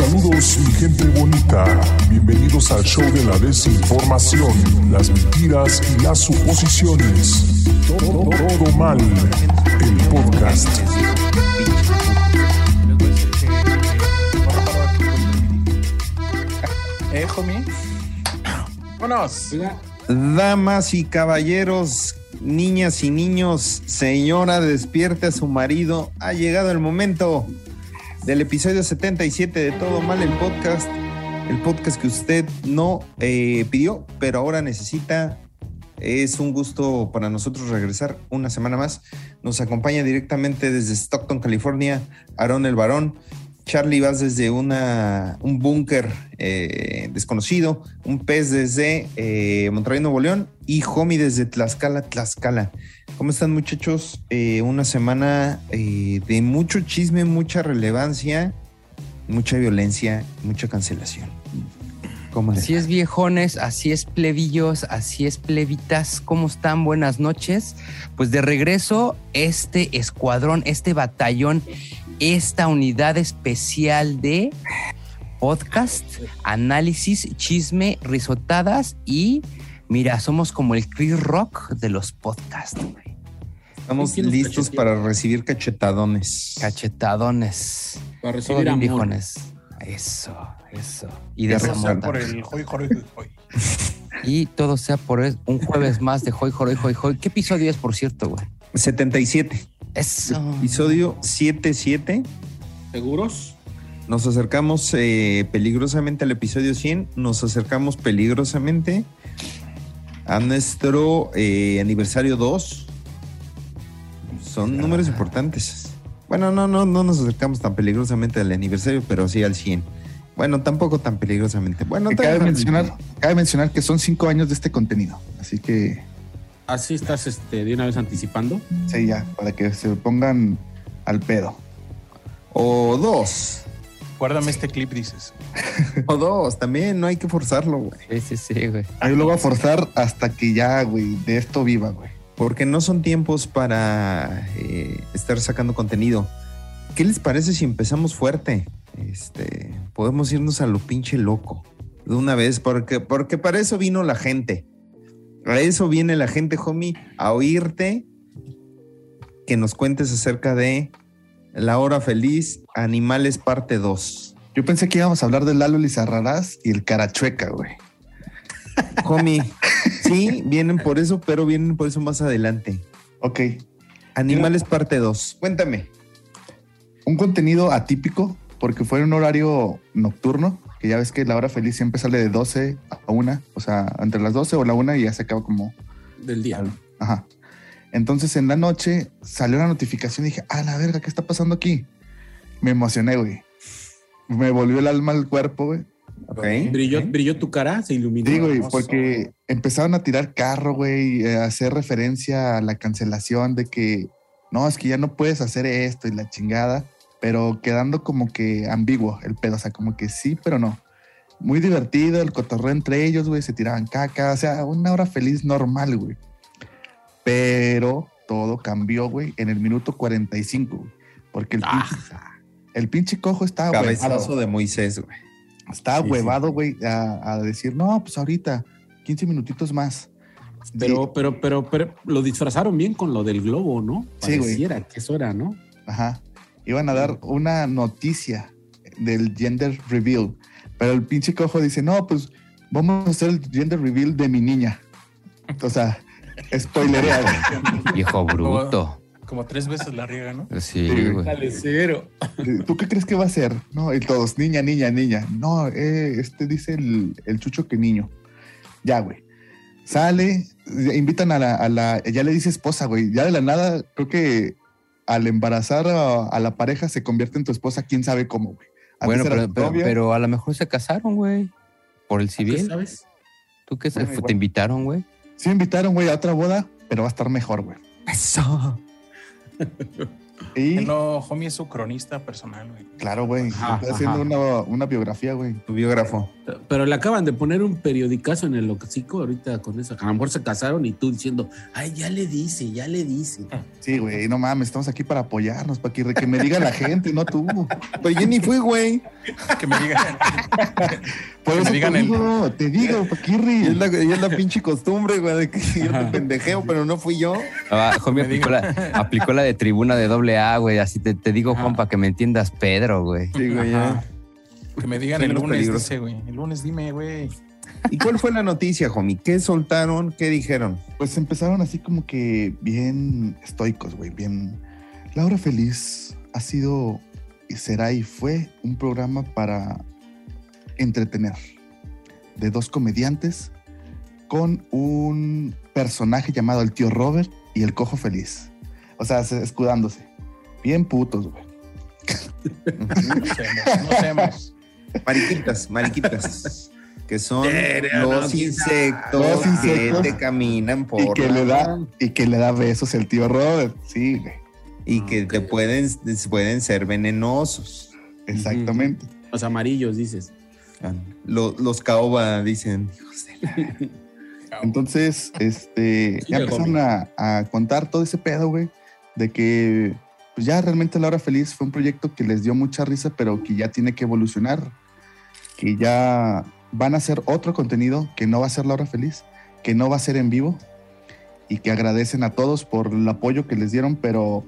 Saludos mi gente bonita, bienvenidos al show de la desinformación, las mentiras y las suposiciones. Todo, todo mal, el podcast. Eh, homie. Vámonos. Damas y caballeros, niñas y niños, señora, despierte a su marido. Ha llegado el momento del episodio 77 de Todo Mal el podcast. El podcast que usted no eh, pidió, pero ahora necesita. Es un gusto para nosotros regresar una semana más. Nos acompaña directamente desde Stockton, California, Aarón el Varón. Charlie vas desde una, un búnker eh, desconocido, un pez desde eh, Monterrey, Nuevo León y Homie desde Tlaxcala, Tlaxcala. ¿Cómo están muchachos? Eh, una semana eh, de mucho chisme, mucha relevancia, mucha violencia, mucha cancelación. ¿Cómo Así es, viejones, así es, plebillos, así es, plebitas. ¿Cómo están? Buenas noches. Pues de regreso, este escuadrón, este batallón, esta unidad especial de podcast, análisis, chisme, risotadas y mira, somos como el Chris Rock de los podcasts, güey. Estamos ¿Quién nos listos para recibir cachetadones. Cachetadones. Para recibir bien, amor. viejones. Eso, eso. Y de por el hoy, hoy, hoy. Y todo sea por un jueves más de Hoy, Hoy, Hoy, Hoy. ¿Qué episodio es, por cierto, güey? 77. Eso. Episodio 77. ¿Seguros? Nos acercamos eh, peligrosamente al episodio 100. Nos acercamos peligrosamente a nuestro eh, aniversario 2. Son números importantes. Bueno, no, no, no nos acercamos tan peligrosamente al aniversario, pero sí al 100. Bueno, tampoco tan peligrosamente. Bueno, cabe, mencionar, cabe mencionar que son cinco años de este contenido. Así que, Así estás este, de una vez anticipando. sí, ya, para que se pongan al pedo. O dos. Guárdame este clip, dices. O dos. También no hay que forzarlo, güey. Sí, sí, sí, güey. Ahí lo voy a forzar hasta que ya, güey, de esto viva, güey. Porque no son tiempos para eh, estar sacando contenido. ¿Qué les parece si empezamos fuerte? Este, podemos irnos a lo pinche loco de una vez, porque, porque para eso vino la gente. A eso viene la gente, homie, a oírte que nos cuentes acerca de La Hora Feliz, Animales Parte 2. Yo pensé que íbamos a hablar de Lalo Lizarrarás y el Carachueca, güey. Homie, sí, vienen por eso, pero vienen por eso más adelante. Ok. Animales Parte 2. Cuéntame. Un contenido atípico porque fue en un horario nocturno, que ya ves que la hora feliz siempre sale de 12 a 1, o sea, entre las 12 o la 1 y ya se acaba como Del día. Ajá. Entonces en la noche salió la notificación y dije, ah, la verga, ¿qué está pasando aquí? Me emocioné, güey. Me volvió el alma al cuerpo, güey. Ok. Brilló, brilló tu cara, se iluminó. Sí, güey, porque empezaron a tirar carro, güey, eh, a hacer referencia a la cancelación de que no, es que ya no puedes hacer esto y la chingada, pero quedando como que ambiguo el pedo, o sea, como que sí, pero no. Muy divertido el cotorreo entre ellos, güey, se tiraban caca, o sea, una hora feliz normal, güey. Pero todo cambió, güey, en el minuto 45, güey, porque el, pinche, Ah, el pinche cojo estaba Cabezazo huevado, de Moisés, güey. estaba Sí, sí. huevado, güey, a, a decir, no, pues ahorita, 15 minutitos más. pero, pero, pero, pero lo disfrazaron bien con lo del globo, ¿no? Sí, güey. Pareciera que eso era, ¿no? Ajá. Iban a dar una noticia del gender reveal. Pero el pinche cojo dice, no, pues vamos a hacer el gender reveal de mi niña. O sea, spoilerea. güey. Viejo bruto. Como tres veces la riega, ¿no? Sí, Sí, güey. Dale, cero. ¿Tú qué crees que va a ser? No, y todos, niña, niña, niña. No, eh, este dice el, el chucho que niño. Ya, güey. Sale, invitan a la, a la, ya le dice esposa, güey. Ya de la nada, creo que al embarazar a, a la pareja se convierte en tu esposa, quién sabe cómo, güey. Bueno, pero, a lo mejor se casaron, güey. Por el ¿Qué civil. sabes? ¿Tú qué sabes? ¿Te invitaron, güey? Sí me invitaron, güey, a otra boda, pero va a estar mejor, güey. Eso. Y, No, homie es su cronista personal, güey. claro, güey, Ajá, está haciendo una, una biografía, güey. Tu biógrafo. Pero le acaban de poner un periodicazo en el hocico ahorita con eso. A lo mejor se casaron y tú diciendo, ay, ya le dice, ya le dice. Sí, güey, no mames, estamos aquí para apoyarnos, para que, que me diga la gente, no tú. Pero yo ni fui, güey. Que me digan. Por Que me eso digan te el- digo, te digo, Y es Paquirri. la, y es la pinche costumbre, güey, de que yo te pendejeo, pero no fui yo. Ah, aplicó, la, aplicó la de tribuna de doble A, güey. Así te, te digo. Juan, para que me entiendas, Pedro, güey. Sí, güey, ya. Ajá. Que me digan el lunes, dice, güey. El lunes dime, güey. ¿Y cuál fue la noticia, homie? ¿Qué soltaron? ¿Qué dijeron? Pues empezaron así como que bien estoicos, güey, bien. Laura Feliz ha sido será y fue un programa para entretener de dos comediantes con un personaje llamado el tío Robert y el cojo feliz. O sea, se- escudándose. Bien putos, güey. No hacemos, no hacemos. Mariquitas, mariquitas. Que son los insectos, Los insectos. que te caminan por Y que le da, y que le da besos el tío Robert. Sí, güey. Y que te pueden, pueden ser venenosos. Exactamente. Los amarillos, dices. Lo- los caoba dicen, hijos de la- Entonces, este, ya, empezaron a, a contar todo ese pedo, güey, de que pues ya realmente La Hora Feliz fue un proyecto que les dio mucha risa, pero que ya tiene que evolucionar, que ya van a hacer otro contenido que no va a ser La Hora Feliz, que no va a ser en vivo y que agradecen a todos por el apoyo que les dieron, pero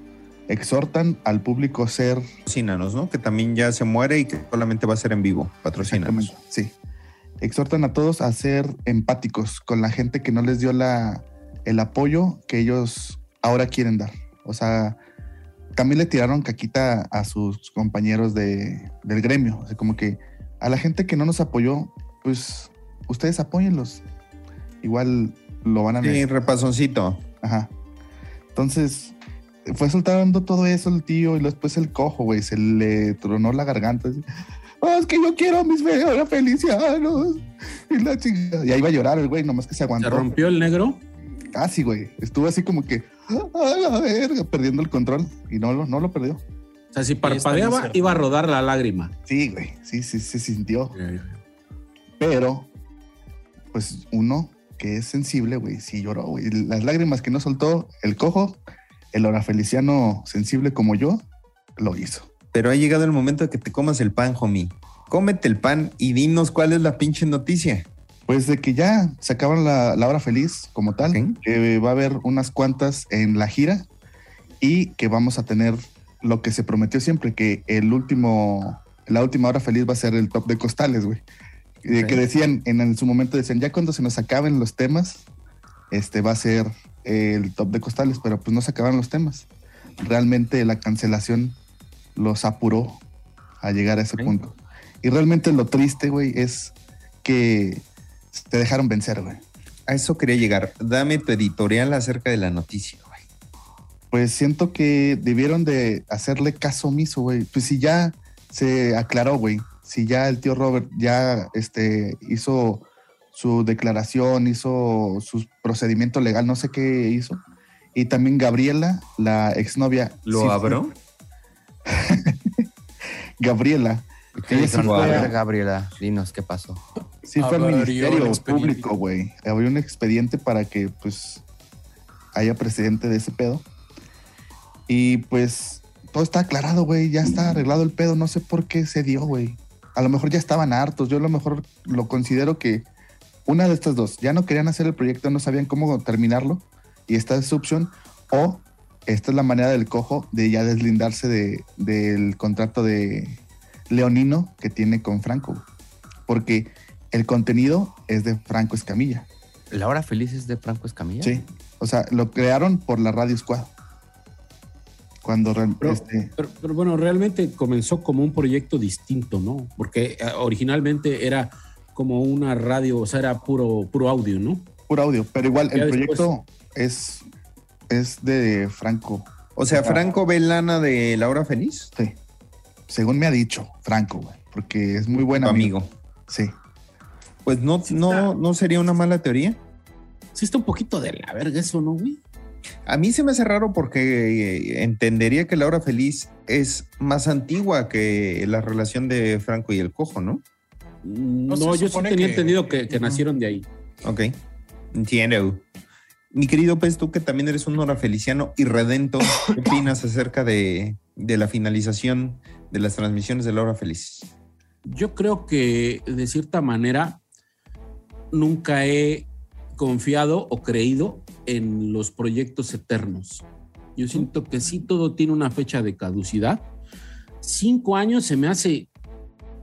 exhortan al público a ser Patrocínanos, ¿no? Que también ya se muere y que solamente va a ser en vivo. Patrocínanos. Sí. Exhortan a todos a ser empáticos con la gente que no les dio la, el apoyo que ellos ahora quieren dar. O sea, también le tiraron caquita a sus compañeros de, del gremio. O sea, como que a la gente que no nos apoyó, pues ustedes apóyenlos. Igual lo van a Sí, repasoncito. Ajá. Entonces, fue soltando todo eso el tío y después el cojo, güey, se le tronó la garganta. así, "Ah, es que yo quiero a mis fe- felicianos. Y la chingada. Y ahí iba a llorar el güey, nomás que se Se aguantó. rompió el negro. Casi, güey. Estuvo así como que, a la verga, perdiendo el control. Y no, lo- no lo perdió. O sea, si parpadeaba, iba a rodar la lágrima. Sí, güey. Sí, sí, se sintió. Pero, pues uno que es sensible, güey, sí lloró, güey. Las lágrimas que no soltó el cojo, el hora feliciano sensible como yo, lo hizo. Pero ha llegado el momento de que te comas el pan, homie. Cómete el pan y dinos cuál es la pinche noticia. Pues de que ya se acaban la, la hora feliz como tal, que va a haber unas cuantas en la gira y que vamos a tener lo que se prometió siempre, que el último, la última hora feliz va a ser el top de costales, güey. Que decían, en, en su momento decían, ya cuando se nos acaben los temas, este va a ser el top de costales, pero pues no se acabaron los temas. Realmente la cancelación los apuró a llegar a ese punto. Y realmente lo triste, güey, es que te dejaron vencer, güey. A eso quería llegar. Dame tu editorial acerca de la noticia, güey. Pues siento que debieron de hacerle caso omiso, güey. Pues si ya se aclaró, güey. Si ya el tío Robert ya este, hizo su declaración, hizo su procedimiento legal, no sé qué hizo. Y también Gabriela, la exnovia. ¿Lo sí? Gabriela. ¿Qué sí A fue- ver, Gabriela, dinos qué pasó. Sí, fue al Ministerio. Público, güey. Abrió un expediente para que, pues, haya precedente de ese pedo. Y, pues, todo está aclarado, güey. Ya está arreglado el pedo. No sé por qué se dio, güey. A lo mejor ya estaban hartos. Yo a lo mejor lo considero que una de estas dos. Ya no querían hacer el proyecto, no sabían cómo terminarlo. Y esta es su opción. O esta es la manera del cojo de ya deslindarse de, del contrato de Leonino que tiene con Franco. Porque el contenido es de Franco Escamilla. ¿La hora feliz es de Franco Escamilla? Sí. O sea, lo crearon por la Radio Squad. Cuando Pero, este, pero- pero bueno, realmente comenzó como un proyecto distinto, ¿no? Porque eh, originalmente era como una radio, o sea, era puro, puro audio, ¿no? puro audio, pero igual Ya el después- proyecto es, es de Franco. O sea. Franco ve lana de La Hora Feliz. Sí. Según me ha dicho Franco, güey. Porque es muy buen amigo. amigo. Sí. Pues no, no, no sería una mala teoría. Sí está un poquito de la verga eso, ¿no, güey? A mí se me hace raro porque eh, entendería que La Hora Feliz es más antigua que la relación de Franco y el Cojo, ¿no? No, yo sí tenía que- entendido que, nacieron de ahí. Ok, entiendo. Mi querido Pez, tú que también eres un hora feliciano y redento, ¿qué opinas acerca de, de la finalización de las transmisiones de La Hora Feliz? Yo creo que de cierta manera nunca he confiado o creído en los proyectos eternos. Yo siento que sí todo tiene una fecha de caducidad. Cinco años se me hace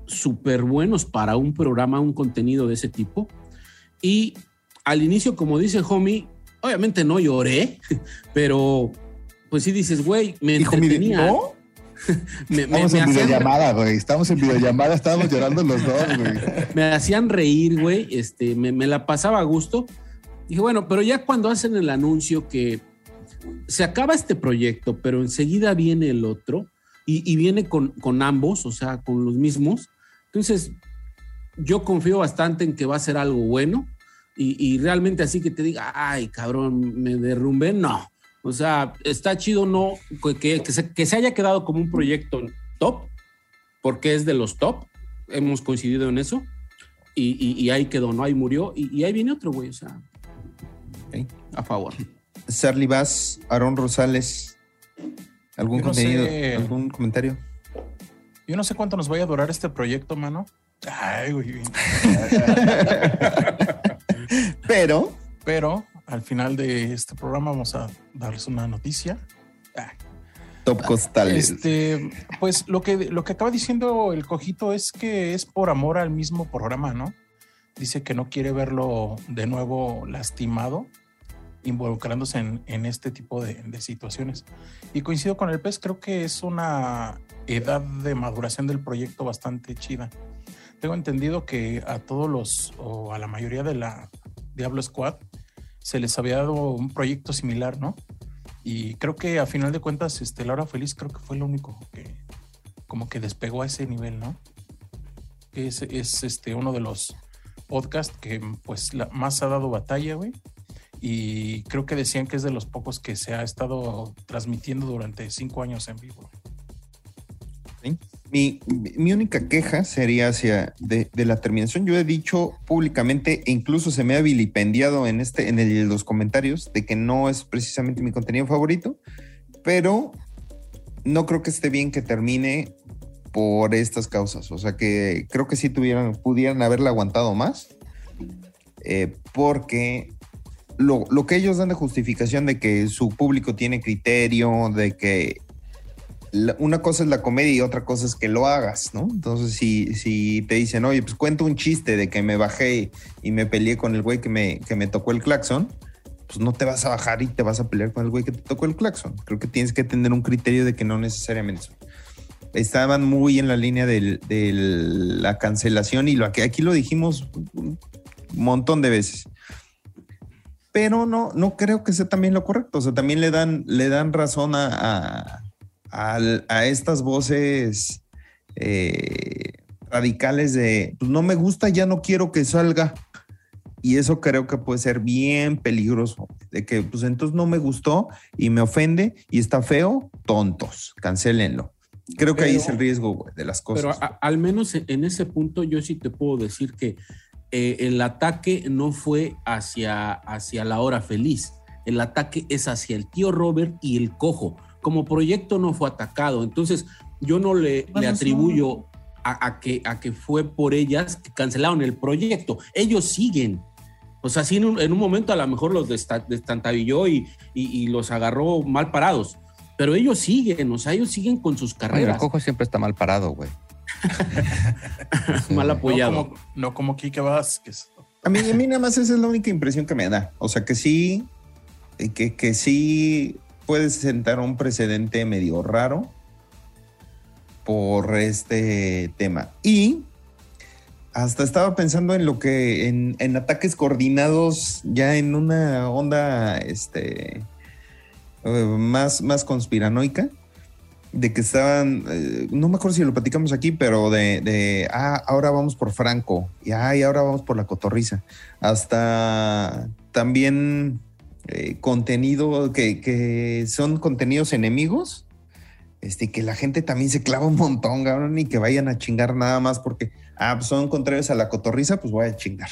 súper buenos para un programa, un contenido de ese tipo. Y al inicio, como dice Homie, obviamente no lloré, pero pues sí dices, güey, me Hijo, mi entretenía. ¿no? Me, Estamos me en videollamada, güey. Estamos en videollamada, estábamos llorando los dos, güey. me hacían reír, güey, este, me, me la pasaba a gusto. Dije, bueno, pero ya cuando hacen el anuncio que se acaba este proyecto, pero enseguida viene el otro y, y viene con, con ambos, o sea, con los mismos. Entonces, yo confío bastante en que va a ser algo bueno y, y realmente así que te diga, ay, cabrón, me derrumbé, no. O sea, está chido no que, que se, que se haya quedado como un proyecto top, porque es de los top, hemos coincidido en eso, y, y- y ahí quedó, ¿no? Ahí murió, y, y ahí viene otro, güey, o sea, a favor. Charlie Bass, Aaron Rosales. ¿Algún no contenido? sé. ¿Algún comentario? Yo no sé cuánto nos vaya a durar este proyecto, mano. Ay, güey. Pero Pero al final de este programa vamos a darles una noticia. Ah, Top Costales. Este, pues lo que, lo que acaba diciendo el cojito es que es por amor al mismo programa, ¿no? Dice que no quiere verlo de nuevo lastimado, involucrándose en, en este tipo de, de situaciones. Y coincido con el pez, creo que es una edad de maduración del proyecto bastante chida. Tengo entendido que a todos los, o a la mayoría de la Diablo Squad, se les había dado un proyecto similar, ¿no? Y creo que a final de cuentas, este, Laura Feliz creo que fue lo único que como que despegó a ese nivel, ¿no? Que es, es este uno de los podcasts que pues más ha dado batalla, güey. Y creo que decían que es de los pocos que se ha estado transmitiendo durante cinco años en vivo. Mi, mi única queja sería hacia de, de la terminación. Yo he dicho públicamente, e incluso se me ha vilipendiado en este, en el- los comentarios, de que no es precisamente mi contenido favorito, pero no creo que esté bien que termine por estas causas. O sea que creo que sí tuvieran, pudieran haberla aguantado más. eh, porque lo, lo que ellos dan de justificación de que su público tiene criterio, de que una cosa es la comedia y otra cosa es que lo hagas, ¿no? Entonces, si, si te dicen, oye, pues cuento un chiste de que me bajé y me peleé con el güey que me, que me tocó el claxon, pues no te vas a bajar y te vas a pelear con el güey que te tocó el claxon. Creo que tienes que tener un criterio de que no necesariamente son. Estaban muy en la línea de la cancelación y lo que aquí lo dijimos un montón de veces. Pero no, no creo que sea también lo correcto. O sea, también le dan, le dan razón a, a- a estas voces eh, radicales de pues no me gusta, ya no quiero que salga. Y eso creo que puede ser bien peligroso. De que, pues entonces no me gustó y me ofende y está feo, tontos, cancélenlo. Creo que ahí Pero- es el riesgo de las Pero cosas. a- al menos en ese punto yo sí te puedo decir que eh, el ataque no fue hacia, hacia la hora feliz. El ataque es hacia el tío Robert y el cojo. Como proyecto no fue atacado. Entonces yo no le, le atribuyo a, a que, a que fue por ellas que cancelaron el proyecto. Ellos siguen. O sea, sí, en un, en un momento a lo mejor los desta- destantabilló y, y- y los agarró mal parados. Pero ellos siguen, o sea, ellos siguen con sus Bueno, el carreras. cojo siempre está mal parado, güey. mal No apoyado. como, no como Kike Vázquez. A mí, a mí nada más esa es la única impresión que me da. O sea, que sí, eh, que, que sí puede sentar un precedente medio raro por este tema. Y hasta estaba pensando en lo que, en, en ataques coordinados ya en una onda este, eh, más, más conspiranoica. De que estaban, eh, no me acuerdo si lo platicamos aquí, pero de, de, ah, ahora vamos por Franco, y ay, ahora vamos por la cotorriza. Hasta también eh, contenido que, que son contenidos enemigos, este, que la gente también se clava un montón, cabrón, y que vayan a chingar nada más porque, ah, pues son contrarios a la cotorriza, pues voy a chingar.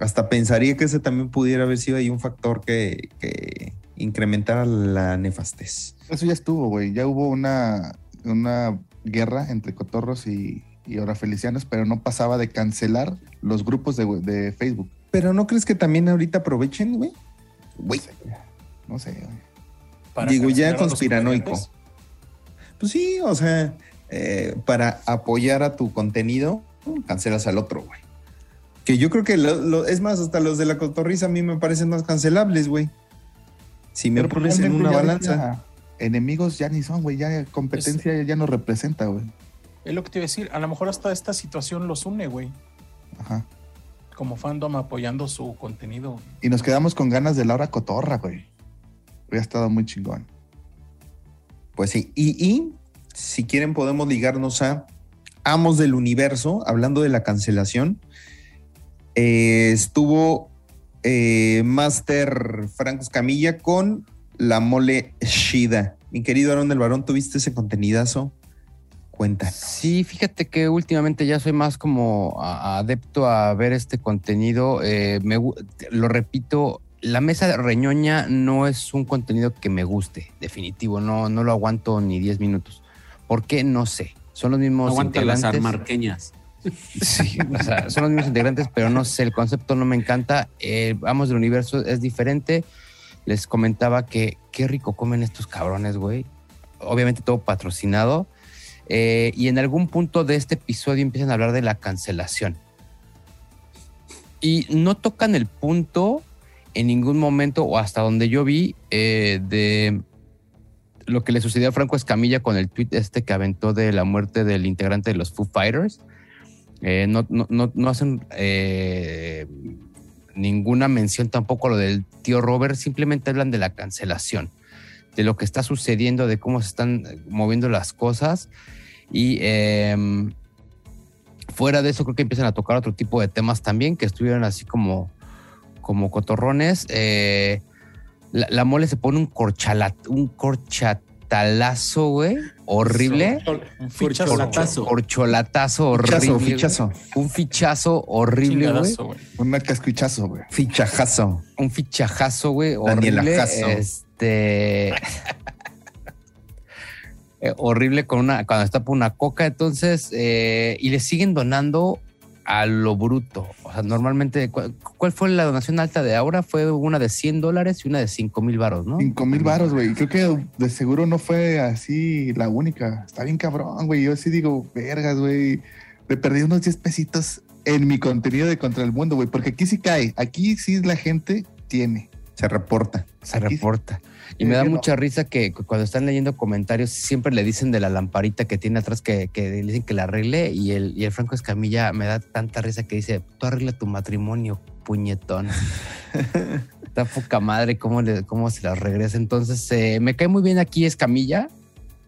Hasta pensaría que ese también pudiera haber sido ahí un factor que, que incrementara la nefastez. Eso ya estuvo, güey. Ya hubo una, una guerra entre cotorros y, y Hora Felicianos, pero no pasaba de cancelar los grupos de, de Facebook. Pero ¿no crees que también ahorita aprovechen, güey? Güey. No sé, güey. Digo, ya conspiranoico. Pues sí, o sea, eh, para apoyar a tu contenido, cancelas al otro, güey. Que yo creo que, lo- lo- es más, hasta los de la cotorriza a mí me parecen más cancelables, güey. Si me Pero pones en una balanza. Enemigos ya ni son, güey. Ya competencia ya no representa, güey. Es lo que te iba a decir. A lo mejor hasta esta situación los une, güey. Ajá. Como fandom apoyando su contenido. Y nos quedamos con ganas de Laura Cotorra, güey. Hubiera estado muy chingón. Pues sí. Y, y si quieren, podemos ligarnos a Amos del Universo, hablando de la cancelación. Eh, estuvo eh, Master Franco Escamilla con la mole Shida. Mi querido Aaron del Barón, ¿tuviste ese contenidazo? Cuéntanos. Sí, fíjate que últimamente ya soy más como adepto a ver este contenido. Eh, me lo repito, la mesa reñoña no es un contenido que me guste, definitivo. No, no lo aguanto ni 10 minutos. ¿Por qué? No sé. Son los mismos Aguanta las armarqueñas. Sí, son los mismos integrantes, pero no sé, el concepto no me encanta. Eh, Vamos del universo es diferente. Les comentaba que qué rico comen estos cabrones, güey. Obviamente todo patrocinado. Eh, y en algún punto de este episodio empiezan a hablar de la cancelación. Y no tocan el punto en ningún momento, o hasta donde yo vi, eh, de lo que le sucedió a Franco Escamilla con el tweet este que aventó de la muerte del integrante de los Foo Fighters. Eh, no, no, no, no hacen eh, ninguna mención tampoco a lo del tío Robert, simplemente hablan de la cancelación, de lo que está sucediendo, de cómo se están moviendo las cosas. Y eh, fuera de eso, creo que empiezan a tocar otro tipo de temas también que estuvieron así como, como cotorrones. Eh, la, la mole se pone un, corchalat, un corchatalazo, güey, horrible. Un fichazo. Corcholatazo. Corcholatazo Fichazo, horrible. fichazo, Un fichazo horrible, güey. Un cascuchazo, güey. fichajazo. Un fichajazo, güey. Horrible. Este. eh, horrible con una. Cuando está por una coca. Entonces. eh, y le siguen donando a lo bruto. O sea, normalmente. ¿cuál, cuál fue la donación alta de ahora? Fue una de 100 dólares y una de 5 mil baros, ¿no? Cinco mil varos, güey. Creo que de seguro no fue así la única. Está bien cabrón, güey. Yo sí digo, vergas, güey. Me perdí unos 10 pesitos en mi contenido de Contra el Mundo, güey. Porque aquí sí cae. Aquí sí la gente tiene. Se reporta. Se Aquí- reporta. Y me da mucha risa que cu- cuando están leyendo comentarios siempre le dicen de la lamparita que tiene atrás que, que le dicen que la arregle y el, y el Franco Escamilla me da tanta risa que dice, tú arregla tu matrimonio, puñetón. Está poca madre cómo, le- cómo se las regresa. Entonces eh, me cae muy bien aquí Escamilla.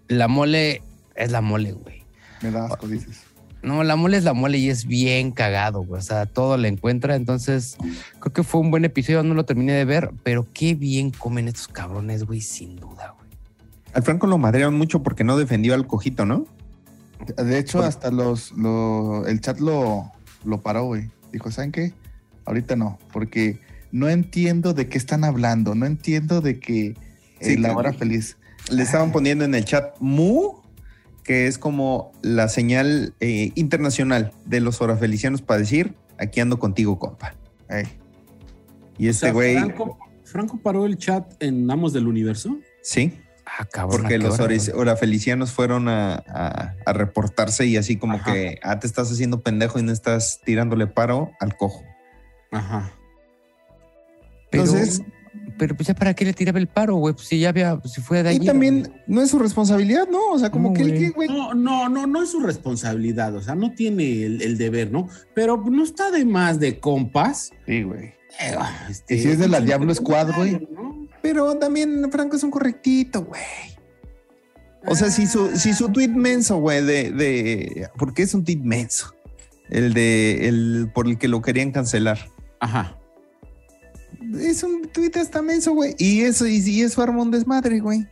La mole es la mole, güey. Me da asco, dices. No, la mole es la mole y es bien cagado, güey. O sea, todo le encuentra. Entonces, creo que fue un buen episodio. No lo terminé de ver, pero qué bien comen estos cabrones, güey, sin duda, güey. Al Franco lo madrearon mucho porque no defendió al cojito, ¿no? De hecho, hasta los, lo- el chat lo, lo paró, güey. Dijo, ¿saben qué? Ahorita no, porque no entiendo de qué están hablando. No entiendo de que eh, Sí, la hora feliz. Le estaban poniendo en el chat mu, que es como la señal eh, internacional de los orafelicianos para decir, aquí ando contigo, compa. Y O este sea, güey, Franco, Franco paró el chat en Amos del Universo. sí, Ah, cabrón. porque ¿a qué los hora, orafelicianos fueron a, a- a reportarse y así como Ajá. que, ah, te estás haciendo pendejo y no estás tirándole paro al cojo. Ajá. Pero, Entonces, pero pues ya para qué le tiraba el paro, güey. Pues si ya había, si fue de y ayer. también no es su responsabilidad, ¿no? O sea, como No, que el güey. que, güey, No, no, no, no es su responsabilidad, o sea, no tiene el, el deber, ¿no? Pero no está de más de compas. sí, güey. Eh, este, Y si es de la Diablo Squad, güey. ¿no? pero también Franco es un correctito, güey. O sea, si su, si su tweet menso, güey, de, de. ¿Por qué es un tweet menso? El de. El por el que lo querían cancelar. Ajá. Es un tweet hasta menso, güey. Y eso, y, y eso arma un desmadre, güey.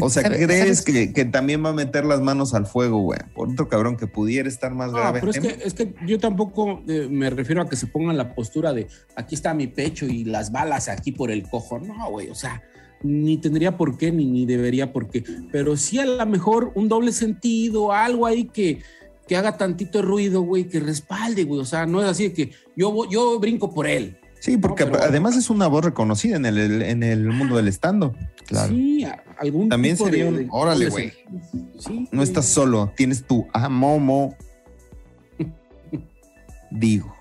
O sea, ¿Sabe- ¿crees sabes? que, que también va a meter las manos al fuego, güey? Por otro cabrón que pudiera estar más No, grave. pero es que, es que yo tampoco eh, me refiero a que se pongan la postura de aquí está mi pecho y las balas aquí por el cojo. No, güey, o sea, ni tendría por qué, ni, ni debería por qué. Pero sí a lo mejor un doble sentido, algo ahí que, que haga tantito ruido, güey, que respalde, güey. O sea, no es así de que yo, yo brinco por él. Sí, porque No, pero- además es una voz reconocida en el, en el mundo del estando. Claro. Sí, algún También tipo sería de- un- órale, güey. Sí, No estás solo, tienes tu amomo. Digo.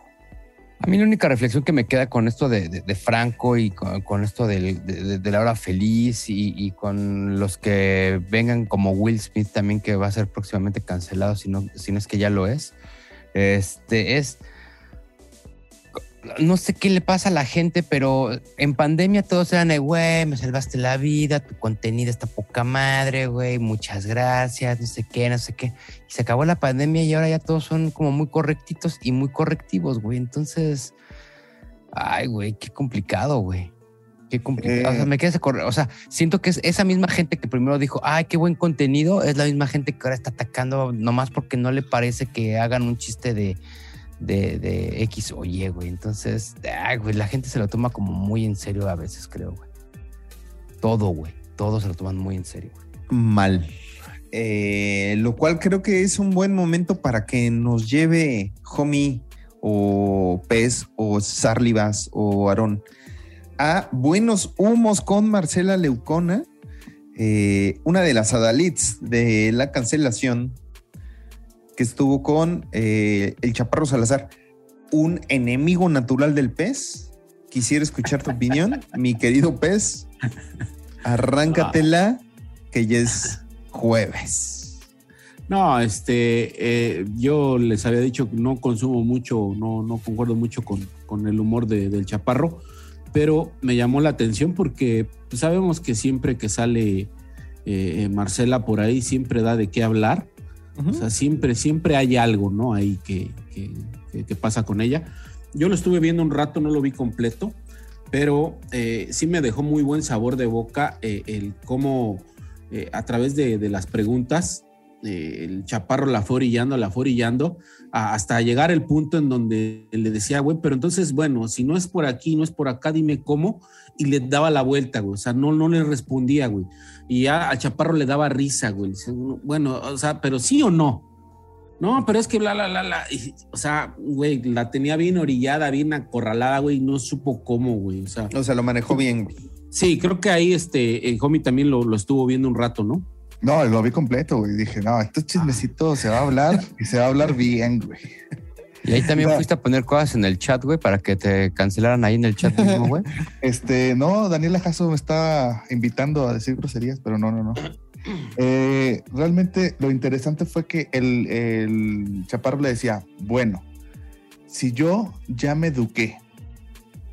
A mí la única reflexión que me queda con esto de, de- de Franco y con, con esto del- de, de- de la hora feliz y, y con los que vengan como Will Smith también que va a ser próximamente cancelado si no, si no es que ya lo es, este es no sé qué le pasa a la gente, pero en pandemia todos eran de, güey, me salvaste la vida, tu contenido está poca madre, güey, muchas gracias, no sé qué, no sé qué. Y se acabó la pandemia y ahora ya todos son como muy correctitos y muy correctivos, güey. Entonces, ay, güey, qué complicado, güey. Qué complicado. O sea, Eh. me queda ese corre- O sea, siento que es esa misma gente que primero dijo, ay, qué buen contenido, es la misma gente que ahora está atacando nomás porque no le parece que hagan un chiste de, de, X o Y, güey. Entonces, ay, güey, la gente se lo toma como muy en serio a veces, creo, güey. Todo, güey. Todo se lo toman muy en serio, güey. mal. Eh, lo cual creo que es un buen momento para que nos lleve Homie o Pez o Sarlibas o Aarón a Buenos Humos con Marcela Leucona, eh, una de las adalits de la cancelación que estuvo con eh, el Chaparro Salazar, un enemigo natural del pez. Quisiera escuchar tu opinión, mi querido pez. Arráncatela, que ya es jueves. No, este, eh, yo les había dicho que no consumo mucho, no, no concuerdo mucho con, con el humor de- del chaparro, pero me llamó la atención porque pues, sabemos que siempre que sale eh, Marcela por ahí, siempre da de qué hablar. O sea, siempre, siempre hay algo, ¿no? Ahí que, que- pasa con ella. Yo lo estuve viendo un rato, no lo vi completo, pero eh, sí me dejó muy buen sabor de boca eh, el cómo eh, a través de, de las preguntas eh, el chaparro la fue orillando, la fue orillando, hasta llegar el punto en donde le decía, güey, pero entonces, bueno, si no es por aquí, no es por acá, dime cómo, y le daba la vuelta, güey, o sea, no, no le respondía, güey, y ya al chaparro le daba risa, güey, bueno, o sea, pero sí o no, no, pero es que bla, bla, bla, bla, y, o sea, güey, la tenía bien orillada, bien acorralada, güey, no supo cómo, güey, o sea, O sea, lo manejó bien. sí, creo que ahí, este, el homie también lo, lo estuvo viendo un rato, ¿no? No, lo vi completo, güey. Dije, no, estos chismecitos se va a hablar y se va a hablar bien, güey. Y ahí también No. fuiste a poner cosas en el chat, güey, para que te cancelaran ahí en el chat mismo, güey. Este, no, Daniela Jasso me está invitando a decir groserías, pero no, no, no. Eh, realmente lo interesante fue que el, el chaparro le decía, bueno, si yo ya me eduqué,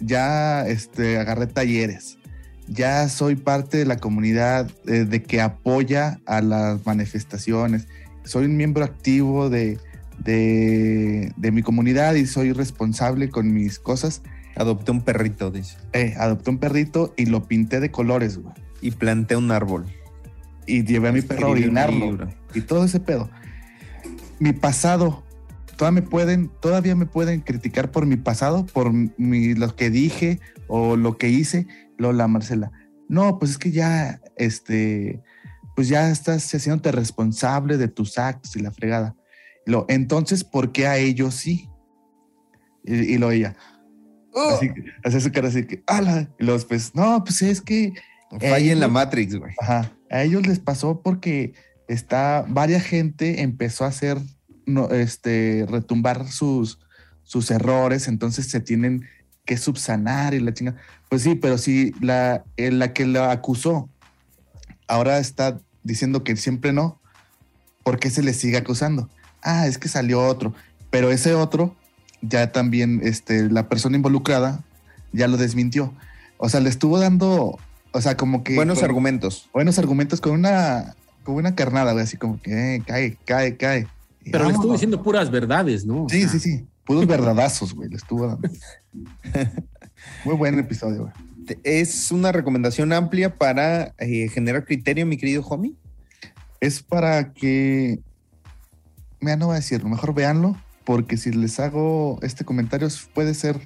ya este, agarré talleres, ya soy parte de la comunidad eh, de que apoya a las manifestaciones, soy un miembro activo de, de, de mi comunidad y soy responsable con mis cosas, Adopté un perrito, dice. eh, adopté un perrito y lo pinté de colores, güey. Y planté un árbol. Y llevé a mi perro a orinarlo. Y todo ese pedo. Mi pasado. Todavía me pueden, todavía me pueden criticar por mi pasado, por mi, lo que dije o lo que hice. Lola Marcela. No, pues es que ya, este, pues ya estás haciéndote responsable de tus actos y la fregada. Lo, entonces, ¿por qué a ellos sí? Y, y lo ella. Así, que- hace su cara así que, ala. Y los pues, no, pues es que Falla en la ellos- Matrix, güey. Ajá. A ellos les pasó porque está, varias gente empezó a hacer, no, este, retumbar sus, sus errores, entonces se tienen que subsanar y la chinga. Pues sí, pero si la, eh, la que la acusó ahora está diciendo que siempre no, ¿por qué se le sigue acusando? Ah, es que salió otro, pero ese otro ya también, este, la persona involucrada ya lo desmintió. O sea, le estuvo dando, o sea, como que... Buenos con- argumentos. buenos argumentos con una, con una carnada, güey, así como que eh, cae, cae, cae. Y Pero le estuvo diciendo puras verdades, ¿no? O Sí, sea, sí, sí. Puros verdadazos, güey, le estuvo dando. Muy buen episodio, güey. Es una recomendación amplia para eh, generar criterio, mi querido homie. Es para que. Mira, no voy a decirlo, mejor véanlo, porque si les hago este comentario puede ser.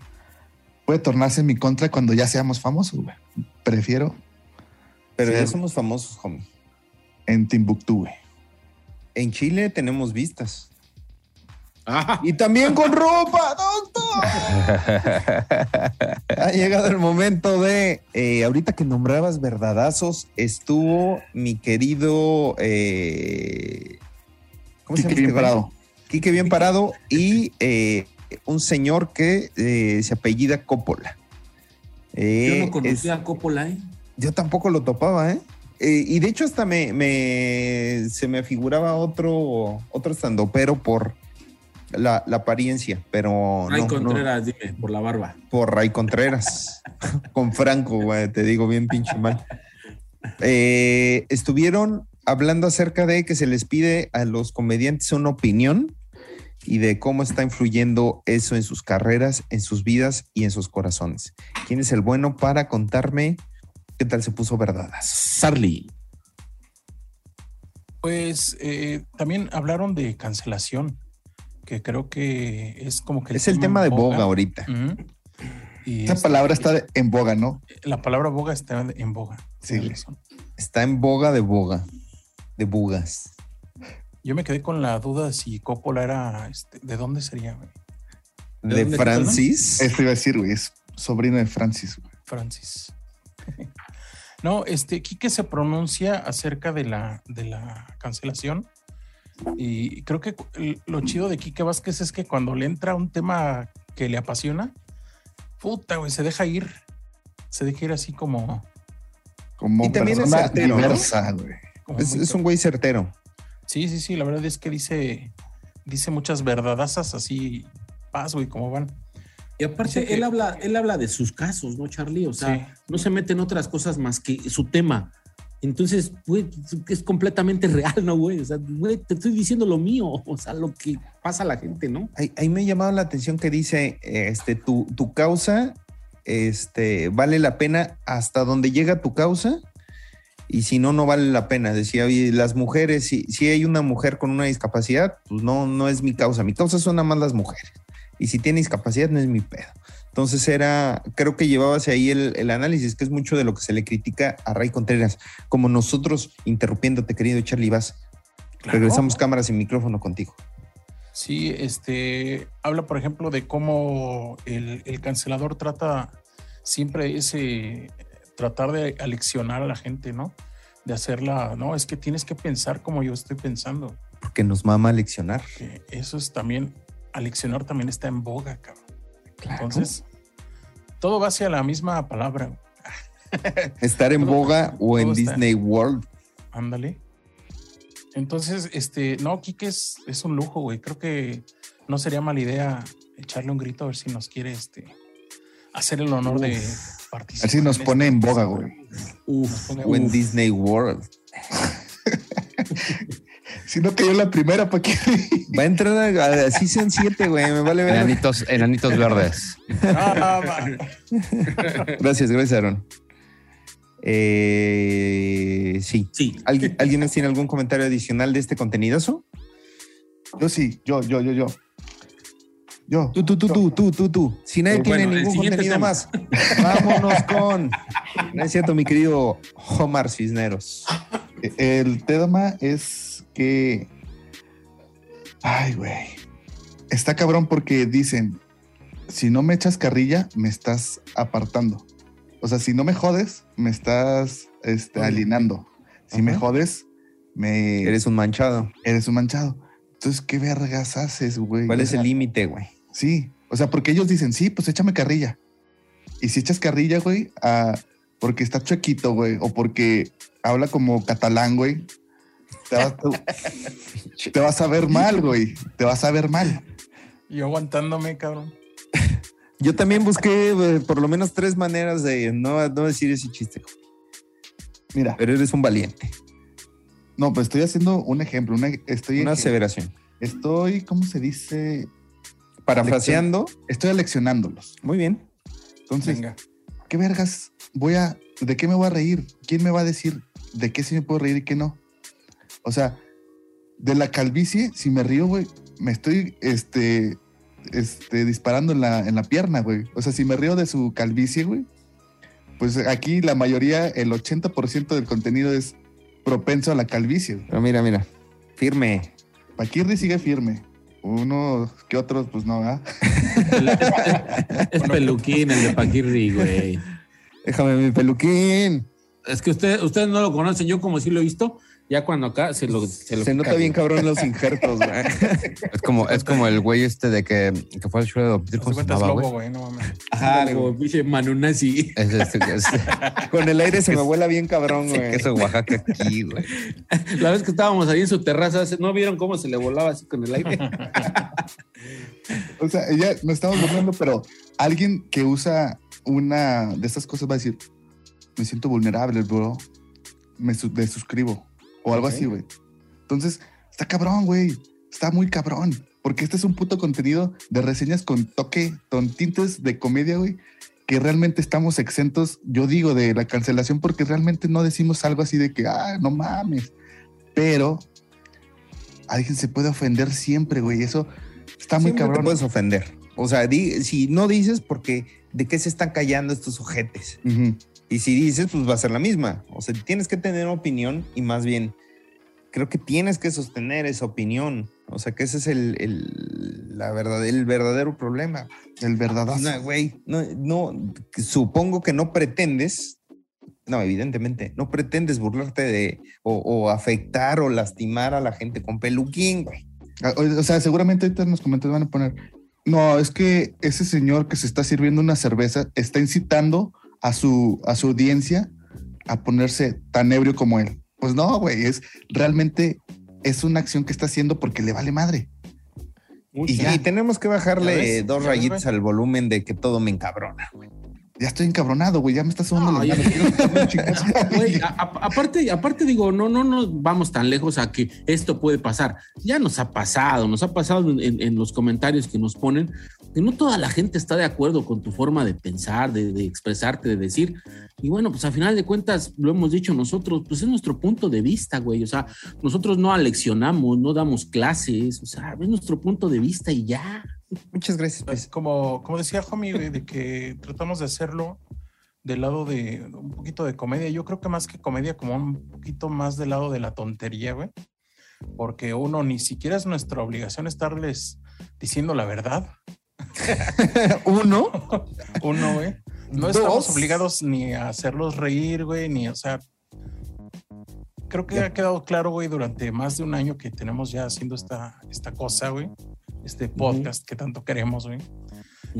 Puede tornarse en mi contra cuando ya seamos famosos, güey. Prefiero Pero ya somos famosos, homie. en Timbuktu, güey. En Chile tenemos vistas. Ah, Y también con ropa, doctor. ha llegado el momento de, eh, ahorita que nombrabas verdadazos, estuvo mi querido... Eh, ¿Cómo Quique se llama bien este parado. Quique bien parado y eh, un señor que eh, se apellida Coppola. Eh, yo no conocía es- a Coppola, ¿eh? yo tampoco lo topaba, ¿eh? Eh, y de hecho hasta me, me- se me figuraba otro otro estandopero por la, la apariencia, pero Ray no, no, Contreras, dime, por la barba. por Ray Contreras, con Franco, güey, te digo bien pinche mal. Eh, estuvieron hablando acerca de que se les pide a los comediantes una opinión y de cómo está influyendo eso en sus carreras, en sus vidas y en sus corazones. ¿Quién es el bueno para contarme qué tal se puso verdadas? Sarli. Pues eh, también hablaron de cancelación, que creo que es como que Es el tema de boga ahorita. Ujú. Y Esa este, palabra está en boga, ¿no? La palabra boga está en boga. Sí. Está en boga de boga, de bugas. Yo me quedé con la duda de si Coppola era, este, ¿de dónde sería, güey? ¿De Francis. Esto iba a decir, güey, es sobrino de Francis. güey. Francis. No, este, Quique se pronuncia acerca de la, de la cancelación. Y creo que lo chido de Quique Vázquez es que cuando le entra un tema que le apasiona, puta, güey, se deja ir. Se deja ir así como. Como Y también diversa, güey. Es, un güey certero. Sí, sí, sí, la verdad es que dice, dice muchas verdadazas así, paz, güey, como van. Y aparte, Dice que- él, habla, él habla de sus casos, ¿no, Charlie? O sea, Sí. no se mete en otras cosas más que su tema. Entonces, güey, es completamente real, ¿no, güey? O sea, güey, te estoy diciendo lo mío, o sea, lo que pasa a la gente, ¿no? Ahí, ahí me ha llamado la atención que dice, este, tu, tu causa, este, vale la pena hasta donde llega tu causa y si no, no vale la pena. Decía, oye, las mujeres, si, si hay una mujer con una discapacidad, pues no, no es mi causa. Mi causa son nada más las mujeres. Y si tiene discapacidad, no es mi pedo. Entonces era, creo que llevaba hacia ahí el, el análisis, que es mucho de lo que se le critica a Ray Contreras, como nosotros, interrumpiéndote, querido Charlie Vaz. Claro. Regresamos cámaras y micrófono contigo. Sí, este, habla, por ejemplo, de cómo el, el cancelador trata siempre ese, tratar de aleccionar a la gente, ¿no? De hacerla, no, es que tienes que pensar como yo estoy pensando. Porque nos mama leccionar. Que eso es también, aleccionar también está en boga, cabrón. Entonces, todo va hacia la misma palabra. Estar en Todo- boga o en está- Disney World. Ándale. Entonces, este, no, Kike es, es un lujo, güey. Creo que no sería mala idea echarle un grito a ver si nos quiere este, hacer el honor de A participar. ver si nos pone en boga, güey. Uf, O en. Disney World. Si no cayó la primera, ¿para qué? Va a entrar a- así sean siete, güey. Me vale ver. Enanitos, enanitos verdes. Ah. Gracias, gracias, Aaron. Eh, sí. Sí. ¿Alguien, ¿Alguien más tiene algún comentario adicional de este contenidazo? Yo sí, yo, yo, yo, yo. Yo. Tú, tú, tú, tú, tú, tú, tú. Si nadie tiene bueno, ningún contenido tema. más, vámonos con. No es cierto, mi querido Omar Cisneros. El tema es que. Ay, güey. Está cabrón porque dicen: si no me echas carrilla, me estás apartando. O sea, si no me jodes, me estás este, alienando. Si me jodes, me Eres un manchado. eres un manchado. Entonces, ¿qué vergas haces, güey? ¿Cuál es el límite, güey? Sí, o sea, porque ellos dicen, sí, pues échame carrilla. Y si echas carrilla, güey, ah, porque está chuequito, güey, o porque habla como catalán, güey, te vas, te- te vas a ver mal, güey, te vas a ver mal. Yo aguantándome, cabrón. Yo también busqué eh, por lo menos tres maneras de no, no decir ese chiste, Mira, pero eres un valiente. No, pues estoy haciendo un ejemplo, una, estoy, Una aseveración. estoy, ¿cómo se dice? Parafraseando. Estoy aleccionándolos. Muy bien. Entonces, Venga. ¿qué vergas voy a, de qué me voy a reír? ¿Quién me va a decir de qué sí me puedo reír y qué no? O sea, de la calvicie, si me río, güey, me estoy, este, este, disparando en la, en la pierna, güey. O sea, si me río de su calvicie, güey, pues aquí la mayoría, el 80% del contenido es propenso a la calvicie. Pero mira, mira. Firme. Paquirri sigue firme. Unos que otros, pues no, ¿verdad? Es peluquín el de Paquirri, güey. Déjame mi peluquín. Es que usted, ustedes no lo conocen, yo como sí lo he visto, ya cuando acá se lo... Se, lo Se nota bien cabrón los injertos, güey. Es como, es como el güey este de que, que fue al show de Don Peter, No ¿cómo se se cuentas llamaba, lobo, güey? no mames. Ajá, güey. pinche este, es, Con el aire se me vuela bien cabrón, güey. queso Oaxaca aquí, güey. La vez que estábamos ahí en su terraza, ¿no vieron cómo se le volaba así con el aire? O sea, ya nos estamos burlando, pero alguien que usa una de estas cosas va a decir, me siento vulnerable, bro. Me su- desuscribo. O algo así, güey. Entonces, está cabrón, güey. Está muy cabrón. Porque este es un puto contenido de reseñas con toque, con tintes de comedia, güey. Que realmente estamos exentos, yo digo, de la cancelación porque realmente no decimos algo así de que, ah, no mames. Pero alguien se puede ofender siempre, güey. Eso está muy Siempre te cabrón. puedes ofender. O sea, di- si no dices, porque ¿de qué se están callando estos ojetes? Ujú. Y si dices, pues va a ser la misma. O sea, tienes que tener opinión y más bien, creo que tienes que sostener esa opinión. O sea, que ese es el, el- la verdad, el verdadero problema. El verdadazo. No, güey, no, no, supongo que no pretendes, no, evidentemente, no pretendes burlarte de o, o afectar o lastimar a la gente con peluquín, güey. Ah, O o sea, seguramente ahorita en los comentarios van a poner, no, es que ese señor que se está sirviendo una cerveza está incitando a su, a su audiencia a ponerse tan ebrio como él. Pues no, güey, es realmente es una acción que está haciendo porque le vale madre. Y, ya. y tenemos que bajarle dos rayitas al volumen de que todo me encabrona, güey. Ya estoy encabronado, güey, ya me está sudando No, las manos. Güey, a- a- aparte, aparte digo, no, no nos vamos tan lejos a que esto puede pasar. Ya nos ha pasado, nos ha pasado en, en- en los comentarios que nos ponen, que no toda la gente está de acuerdo con tu forma de pensar, de, de expresarte, de decir. Y bueno, pues a final de cuentas, lo hemos dicho nosotros, pues es nuestro punto de vista, güey. O sea, nosotros no aleccionamos, no damos clases, o sea, es nuestro punto de vista y ya. Muchas gracias, Pues pues. como, como decía Homie, de que tratamos de hacerlo del lado de un poquito de comedia. Yo creo que más que comedia, como un poquito más del lado de la tontería, güey. Porque uno ni siquiera es nuestra obligación estarles diciendo la verdad. Uno, Uno, güey. No Dos. estamos obligados ni a hacerlos reír, güey, ni, o sea. Creo que ha quedado claro, güey, durante más de un año que tenemos ya haciendo esta, esta cosa, güey. Este podcast que tanto queremos, güey.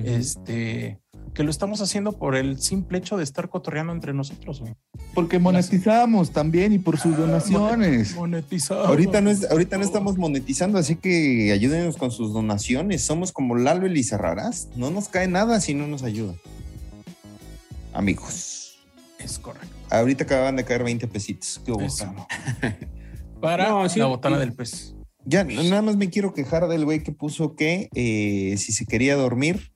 Este, que lo estamos haciendo por el simple hecho de estar cotorreando entre nosotros, güey. Porque monetizamos también y por sus donaciones. Monetizado. ahorita no, es, ahorita no estamos monetizando, así que ayúdenos con sus donaciones. Somos como Lalo y Lizarrarás. No nos cae nada si no nos ayudan. Amigos, Es correcto. ahorita acaban de caer 20 pesitos. ¿Qué hubo? Para No, sí, la botana sí. del pez. Ya, nada más me quiero quejar del güey que puso que eh, si se quería dormir,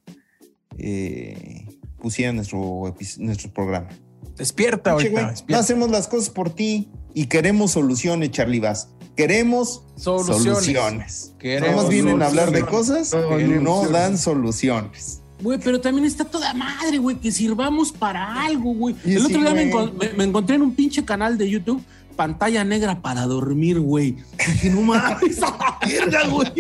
eh, pusiera nuestro, nuestro programa. Despierta Pinche ahorita. güey, no hacemos las cosas por ti y queremos soluciones, Charlie Vaz. Queremos Soluciones. soluciones. Queremos Nomás vienen a hablar de cosas, pero no dan soluciones. Güey, pero también está toda madre, güey, que sirvamos para algo, güey. El sí, otro día me encontré en un pinche canal de YouTube pantalla negra para dormir, güey. Dije, no mames, a la verga, güey.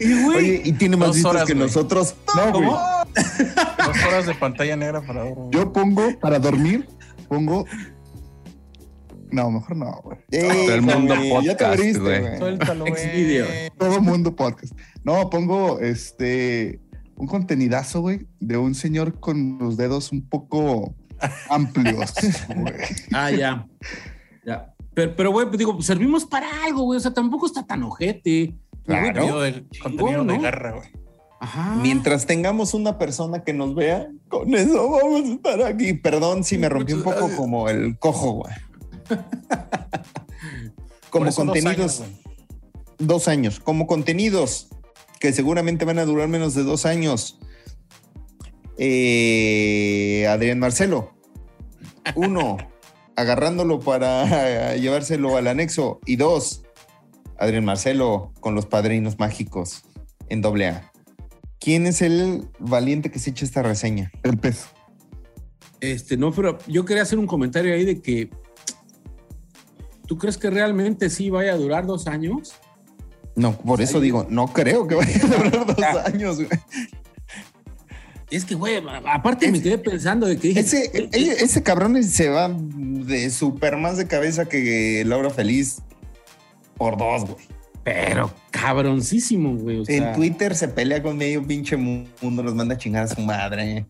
Y, güey, Oye, y tiene más vistas horas, que güey. nosotros. No, güey. Dos horas de pantalla negra para dormir. Yo pongo para dormir, pongo. No, mejor no, güey. Todo el mundo Ya te podcast, abriste, güey. Suéltalo, güey. Todo mundo podcast. No, pongo este un contenidazo, güey, de un señor con los dedos un poco amplios. güey. Ah, ya. Ya. Pero, pero, güey, pues digo, servimos para algo, güey. O sea, tampoco está tan ojete. Claro. Contenido de, contenido de ¿no? guerra, güey. Ajá. Mientras tengamos una persona que nos vea, con eso vamos a estar aquí. Perdón si me rompí un poco como el cojo, güey. Como dos contenidos, años, dos años, como contenidos que seguramente van a durar menos de dos años. Eh, Adrián Marcelo, uno, agarrándolo para llevárselo al anexo. Y dos, Adrián Marcelo con los padrinos mágicos en doble A. ¿Quién es el valiente que se echa esta reseña? El pez. Este, no, pero yo quería hacer un comentario ahí de que. ¿Tú crees que realmente sí vaya a durar dos años? No, por eso digo, no creo que vaya a durar dos años, güey. Es que, güey, aparte me quedé pensando de que dije, Ese, eh, ese, ese cabrón se va de súper más de cabeza que Laura Feliz por dos, güey. pero cabroncísimo, güey. o sea, En Twitter se pelea con medio pinche mundo, los manda a chingar a su madre.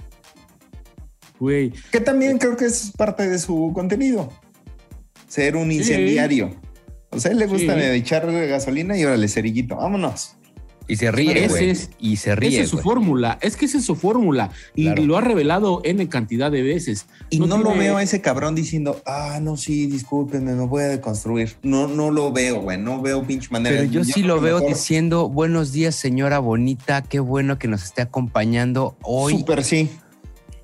güey. Que también creo que es parte de su contenido. Ser un Sí. incendiario. O sea, a él le gusta Sí. echar gasolina y órale, cerillito, vámonos. Y se ríe, güey. es- Y se ríe, Esa es su güey. fórmula, es que esa es su fórmula y Claro. lo ha revelado N cantidad de veces. Y no, lo tiene- veo a ese cabrón diciendo, ah, no, sí, discúlpenme, me voy a deconstruir. No, no lo veo, güey, no veo pinche manera. Pero yo sí lo veo mejor- diciendo, buenos días, señora bonita, qué bueno que nos esté acompañando hoy. Súper sí.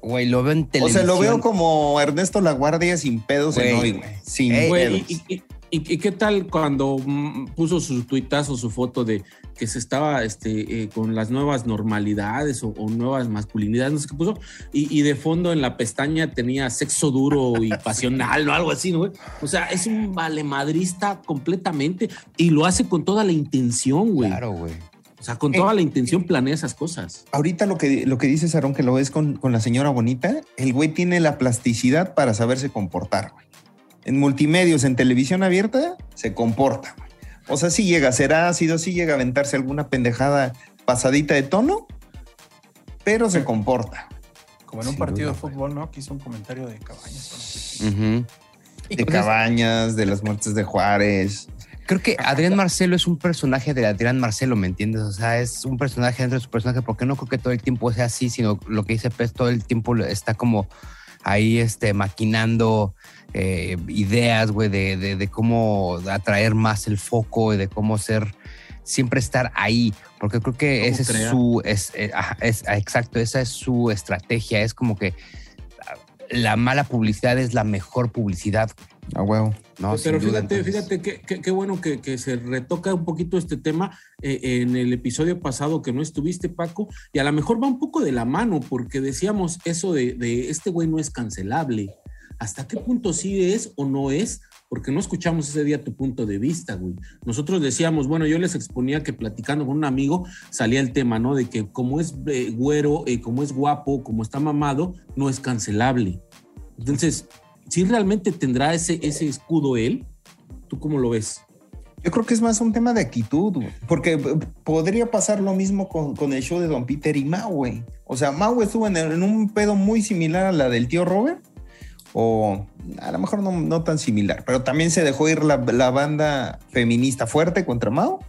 Güey, lo veo en O televisión. sea, lo veo como Ernesto Laguardia sin pedos en hoy, güey. Sin Ey, pedos. y, y- y- y qué tal cuando mm, puso su tuitazo, su foto de que se estaba este, eh, con las nuevas normalidades o, o nuevas masculinidades, no sé qué puso, y, y de fondo en la pestaña tenía sexo duro y pasional o algo así, ¿no? güey? O sea, es un valemadrista completamente y lo hace con toda la intención, güey. Claro, güey. O sea, con toda la intención planea esas cosas. Ahorita lo que, lo que dice Sarón, que lo ves con, con la señora bonita, el güey tiene la plasticidad para saberse comportar, güey. En multimedios, en televisión abierta, se comporta, güey. O sea, sí llega a ser ácido, sí llega a aventarse alguna pendejada pasadita de tono, pero se comporta. Como en un Sin partido duda, de fútbol, ¿no? Que hizo un comentario de cabañas. no. De Entonces, cabañas, de las muertes de Juárez. Creo que Adrián Marcelo es un personaje de Adrián Marcelo, ¿me entiendes? O sea, es un personaje dentro de su personaje, porque no creo que todo el tiempo sea así, sino lo que dice Pez, todo el tiempo está como ahí este, maquinando eh, ideas, güey, de, de- de cómo atraer más el foco y de cómo ser, siempre estar ahí, porque creo que ese es su, es, eh, es- exacto, esa es su estrategia, es como que ah, la mala publicidad es la mejor publicidad, A huevo. ¿no? Pero duda, fíjate, entonces- fíjate qué, qué- qué bueno que, que se retoca un poquito este tema eh, en el episodio pasado que no estuviste, Paco, y a lo mejor va un poco de la mano, porque decíamos eso de, de este güey no es cancelable. ¿Hasta qué punto sí es o no es? Porque no escuchamos ese día tu punto de vista, güey. Nosotros decíamos, bueno, yo les exponía que platicando con un amigo salía el tema, ¿no? De que como es eh, güero, eh, como es guapo, como está mamado, no es cancelable. Entonces, si realmente tendrá ese, ese escudo él, ¿tú cómo lo ves? Yo creo que es más un tema de actitud, porque eh, podría pasar lo mismo con, con el show de Don Peter y Mau. O sea, Mau estuvo en un pedo muy similar a la del tío Robert, o a lo mejor no, tan similar, pero también se dejó ir la, banda feminista fuerte contra Mau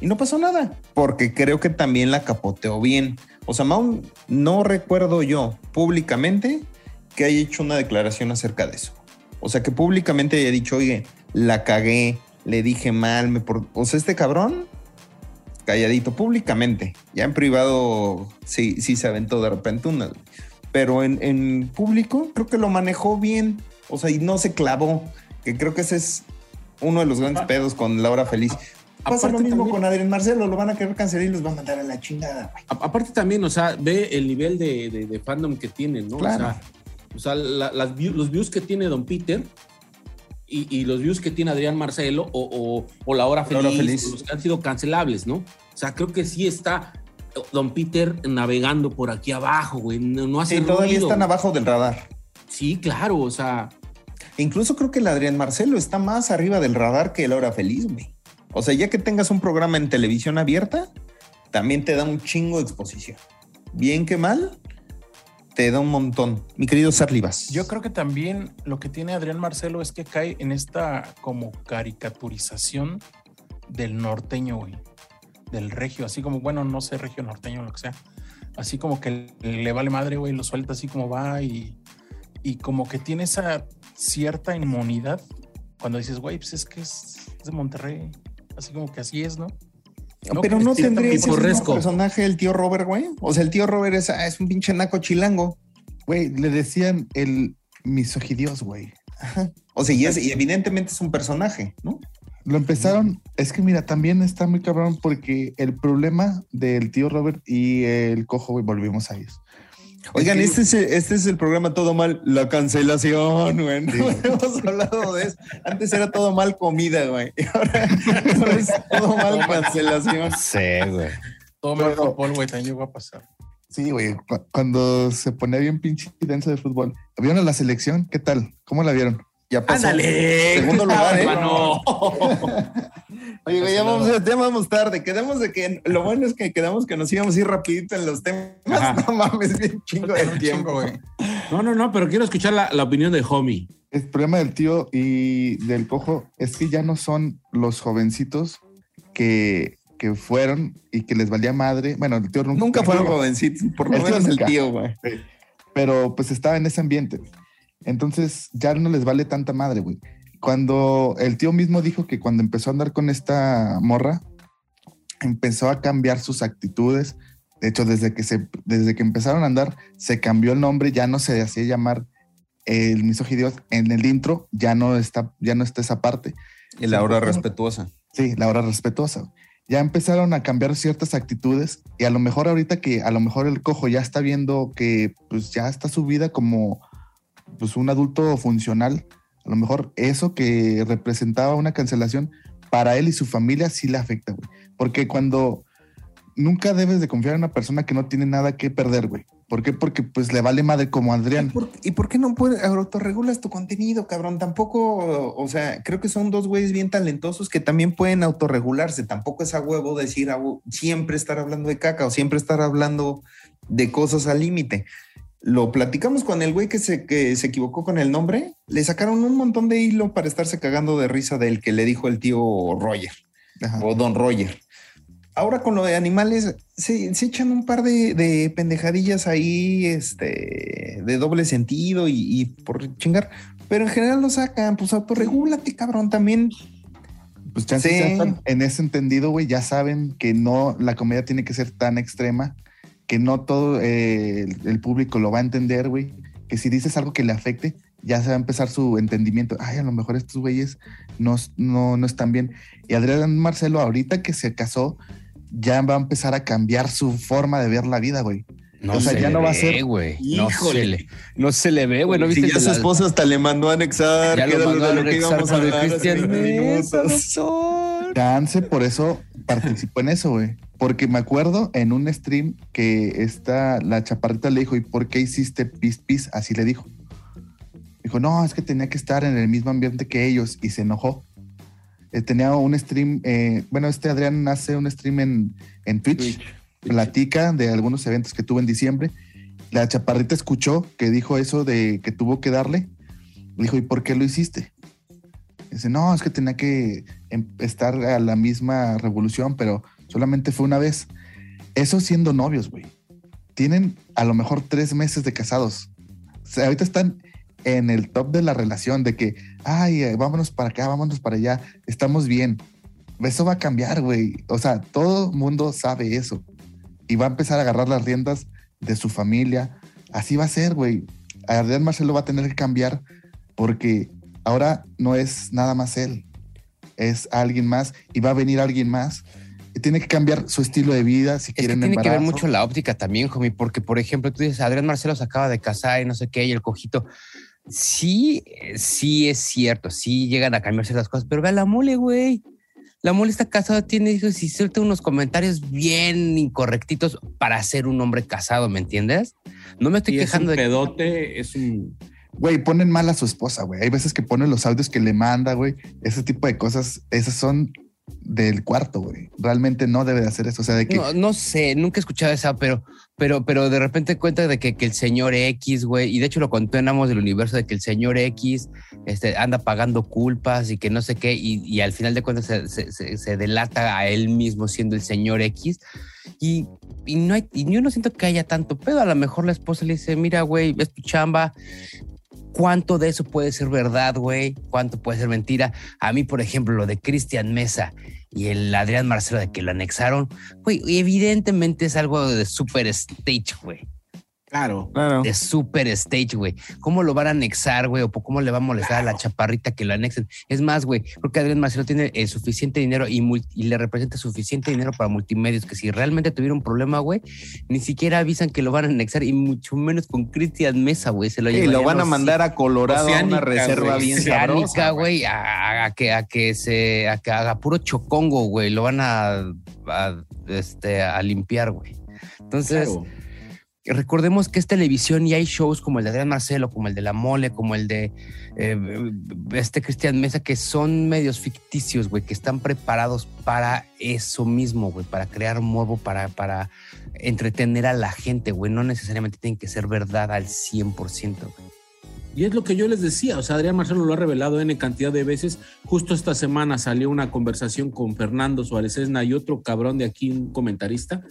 y no pasó nada, porque creo que también la capoteó bien. O sea, Mau, no recuerdo yo públicamente que haya hecho una declaración acerca de eso. O sea, que públicamente haya dicho, oye, la cagué, le dije mal, me por... o sea, este cabrón, calladito, públicamente. Ya en privado sí, sí se aventó de repente una. Pero en, en público creo que lo manejó bien. O sea, y no se clavó. Que creo que ese es uno de los grandes pedos con Laura Feliz. Pasa lo mismo también- con Adrián Marcelo, lo van a querer cancelar y los van a mandar a la chingada, güey. Aparte también, o sea, ve el nivel de, de- de fandom que tienen, ¿no? Claro. O sea, o sea, la- las view- los views que tiene Don Peter y, y los views que tiene Adrián Marcelo o, o- o La Hora Feliz, La Hora Feliz. los que han sido cancelables, ¿no? O sea, creo que sí está Don Peter navegando por aquí abajo, güey. No, no hace Sí, todavía ruido. están abajo del radar. Sí, claro, o sea, Incluso creo que el Adrián Marcelo está más arriba del radar que el Hora Feliz, güey. O sea, ya que tengas un programa en televisión abierta, también te da un chingo de exposición. Bien que mal, te da un montón. Mi querido Sarlivas. Yo creo que también lo que tiene Adrián Marcelo es que cae en esta como caricaturización del norteño, güey. Del regio, así como, bueno, no sé, regio norteño, lo que sea. Así como que le vale madre, güey, lo suelta así como va y, y como que tiene esa cierta inmunidad cuando dices, güey, pues es que es, es de Monterrey. Así como que así es, ¿no? No, Pero no tendría ese personaje el tío Robert, güey. O sea, el tío Robert es, ah, es un pinche naco chilango. Güey, le decían el misogidios, güey. O sea, y, es- y evidentemente es un personaje, ¿no? Lo empezaron, es que mira, también está muy cabrón porque el problema del tío Robert y el cojo, güey, volvimos a ellos. Oigan, Es este es, el, este es el programa Todo Mal, la cancelación, güey. No Sí. hemos hablado de eso. Antes era todo mal comida, güey. Y ahora, ahora es todo mal cancelación. Sí, güey. Todo mal fútbol, güey, también llegó a pasar. Sí, güey. cu- Cuando se ponía bien pinche denso de fútbol. ¿Vieron a la selección? ¿Qué tal? ¿Cómo la vieron? Ya pasó. Ándale. Segundo lugar, ¿eh? Oye, ya vamos, ya vamos tarde. Quedamos de que lo bueno es que quedamos que nos íbamos a ir rapidito en los temas. Ajá. No mames, bien chingo de tiempo. güey. No, no, no, pero quiero escuchar la, la opinión de Homie. El problema del tío y del cojo es que ya no son los jovencitos que, que fueron y que les valía madre. Bueno, el tío nunca, Nunca fueron jovencitos, por lo menos el tío, güey. pero pues estaba en ese ambiente. Entonces ya no les vale tanta madre, güey. Cuando el tío mismo dijo que cuando empezó a andar con esta morra, empezó a cambiar sus actitudes. De hecho, desde que, se, desde que empezaron a andar, se cambió el nombre, ya no se hacía llamar el misogidios. En el intro ya no está, ya no está esa parte. Y la hora respetuosa. Sí, la hora respetuosa. Ya empezaron a cambiar ciertas actitudes y a lo mejor ahorita que a lo mejor el cojo ya está viendo que pues ya está su vida como pues un adulto funcional, a lo mejor eso que representaba una cancelación para él y su familia sí le afecta, güey. Porque cuando nunca debes de confiar en una persona que no tiene nada que perder, güey. ¿Por qué? Porque pues le vale madre como a ¿Y Adrián. por, y por qué no puedes autorregulas tu contenido, cabrón? Tampoco, o sea, creo que son dos güeyes bien talentosos que también pueden autorregularse. Tampoco es a huevo decir siempre estar hablando de caca o siempre estar hablando de cosas al límite. Lo platicamos con el güey que se, que se equivocó con el nombre. Le sacaron un montón de hilo para estarse cagando de risa del que le dijo el tío Roger Ajá. o Don Roger. Ahora con lo de animales, se, se echan un par de, de pendejadillas ahí, este, de doble sentido y, y por chingar, pero en general lo sacan, pues autorregúlate, cabrón, también. Pues Sí. en ese entendido, güey, ya saben que no, la comedia tiene que ser tan extrema, que no todo eh, el, el público lo va a entender, güey, que si dices algo que le afecte, ya se va a empezar su entendimiento. Ay, a lo mejor estos güeyes no, no, no están bien. Y Adrián Marcelo, ahorita que se casó, ya va a empezar a cambiar su forma de ver la vida, güey. No O sea, se ya le no va a ser- güey. No Híjole. se le, no se le ve, güey. ¿No si viste ya el su esposa hasta le mandó a anexar, Ya lo mandó de a lo que íbamos a hablar Cristian 20 Mesa, minutos. doctor. Chance por eso participó en eso, güey. Porque me acuerdo en un stream que esta, la chaparrita le dijo, ¿y por qué hiciste pis pis? Así le dijo. Dijo, no, es que tenía que estar en el mismo ambiente que ellos y se enojó. Eh, tenía un stream, eh, bueno, este Adrián hace un stream en, en Twitch, platica de algunos eventos que tuvo en diciembre. La chaparrita escuchó que dijo eso de que tuvo que darle. Dijo, ¿y por qué lo hiciste? Dice, no, es que tenía que em- estar a la misma revolución, pero solamente fue una vez. Eso siendo novios, güey. Tienen a lo mejor tres meses de casados. O ahorita están en el top de la relación, de que, ay, eh, vámonos para acá, vámonos para allá, estamos bien. Eso va a cambiar, güey. O sea, todo mundo sabe eso. Y va a empezar a agarrar las riendas de su familia. Así va a ser, güey. Adrián Marcelo va a tener que cambiar porque ahora no es nada más él, es alguien más y va a venir alguien más. Tiene que cambiar su estilo de vida si Es que quieren tiene que ver embarazo. mucho la óptica también, homie, porque, por ejemplo, tú dices, Adrián Marcelo se acaba de casar y no sé qué, y el cojito. Sí, sí es cierto, sí llegan a cambiar ciertas cosas, pero ve a la mole, güey. La mole está casada, tiene hijos y suelta unos comentarios bien incorrectitos para ser un hombre casado, ¿me entiendes? No me estoy Y es quejando un de pedote, es un... Güey, ponen mal a su esposa, güey. Hay veces que ponen los audios que le manda, güey. Ese tipo de cosas, esas son del cuarto, güey. Realmente no debe de hacer eso. O sea, de que No, sé, nunca he escuchado esa, pero, pero, pero de repente cuenta de que, que el señor X, güey, y de hecho lo contó en Amos del Universo, de que el señor X este, anda pagando culpas y que no sé qué, y, al final de cuentas se- se delata a él mismo siendo el señor X. Y, y no hay, y yo no siento que haya tanto pedo. A lo mejor la esposa le dice, mira, güey, es tu chamba. ¿Cuánto de eso puede ser verdad, güey? ¿Cuánto puede ser mentira? A mí, por ejemplo, lo de Cristian Mesa y el Adrián Marcelo de que lo anexaron, güey, evidentemente es algo de super stage, güey. Claro. Claro. de super stage, güey. ¿Cómo lo van a anexar, güey? O cómo le va a molestar a la chaparrita que lo anexen. Es más, güey, creo que Adrián Marcelo tiene eh, suficiente dinero y, le representa suficiente dinero para multimedios que si realmente tuviera un problema, güey, ni siquiera avisan que lo van a anexar y mucho menos con Cristian Mesa, güey. Se lo Y llevarían lo van a mandar a Colorado a una reserva güey. bien sabrosa. güey, a, a que a que se a que haga puro chocongo, güey. Lo van a, a, este a limpiar, güey. Entonces, Claro. Recordemos que es televisión y hay shows como el de Adrián Marcelo, como el de La Mole, como el de eh, este Cristian Mesa, que son medios ficticios, güey, que están preparados para eso mismo, güey, para crear morbo, para, para entretener a la gente, güey. No necesariamente tienen que ser verdad al 100%, güey. Y es lo que yo les decía, o sea, Adrián Marcelo lo ha revelado N cantidad de veces. Justo esta semana salió una conversación con Fernando Suárez Esna y otro cabrón de aquí, un comentarista.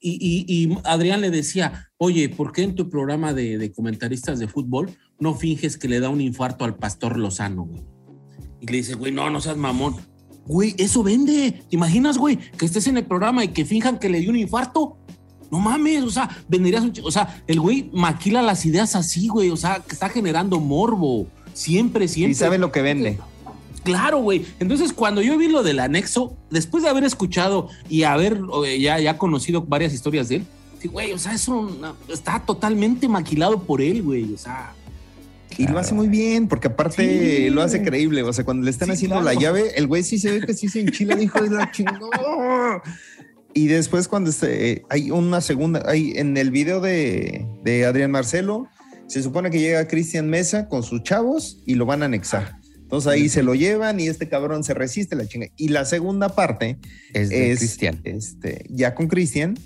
Y, Adrián le decía, oye, ¿por qué en tu programa de, de comentaristas de fútbol no finges que le da un infarto al pastor Lozano, güey? Y le dice, güey, no, no seas mamón. Güey, eso vende. ¿Te imaginas, güey, que estés en el programa y que finjan que le dio un infarto? No mames, o sea, venderías un... O sea, el güey maquila las ideas así, güey, o sea, que está generando morbo. Siempre, siempre. Y sabe lo que vende. Claro, güey. Entonces, cuando yo vi lo del anexo, después de haber escuchado y haber eh, ya, ya conocido varias historias de él, güey, o sea, eso está totalmente maquilado por él, güey. O sea, Y lo hace muy bien, porque aparte Sí. lo hace creíble. O sea, cuando le están Sí, haciendo claro. la llave, el güey sí se ve que sí se enchila, hijo de la chingada. Y después cuando este, eh, hay una segunda, hay en el video de, de Adrián Marcelo, se supone que llega Cristian Mesa con sus chavos y lo van a anexar. Entonces ahí se lo llevan y este cabrón se resiste la chinga. Y la segunda parte Es de es Cristian. Este, ya con Cristian,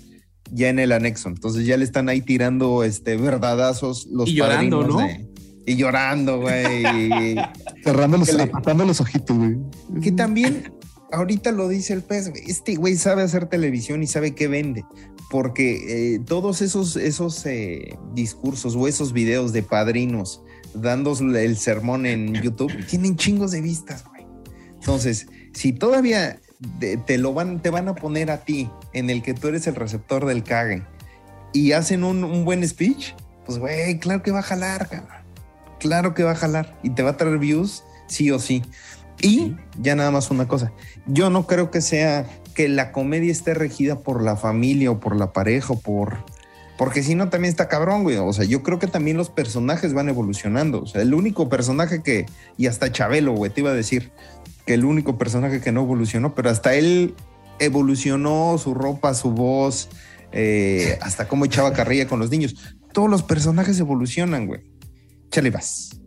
ya en el anexo. Entonces ya le están ahí tirando este verdadazos los Y llorando, ¿no? de- y llorando, güey. Cerrando los, le- los ojitos, güey. que también ahorita lo dice el pez, este güey sabe hacer televisión y sabe qué vende. Porque eh, todos esos, esos eh, discursos o esos videos de padrinos dándole el sermón en YouTube tienen chingos de vistas, güey. Entonces, si todavía te lo van, te van a poner a ti en el que tú eres el receptor del cague y hacen un, un buen speech, pues güey, claro que va a jalar, cabrón. Claro que va a jalar y te va a traer views, sí o sí. Y ya nada más una cosa, yo no creo que sea que la comedia esté regida por la familia o por la pareja o por... Porque si no, también está cabrón, güey. O sea, yo creo que también los personajes van evolucionando. O sea, el único personaje que... Y hasta Chabelo, güey, te iba a decir que el único personaje que no evolucionó, pero hasta él evolucionó su ropa, su voz, eh, hasta cómo echaba carrilla con los niños. Todos los personajes evolucionan, güey. Chale, vas.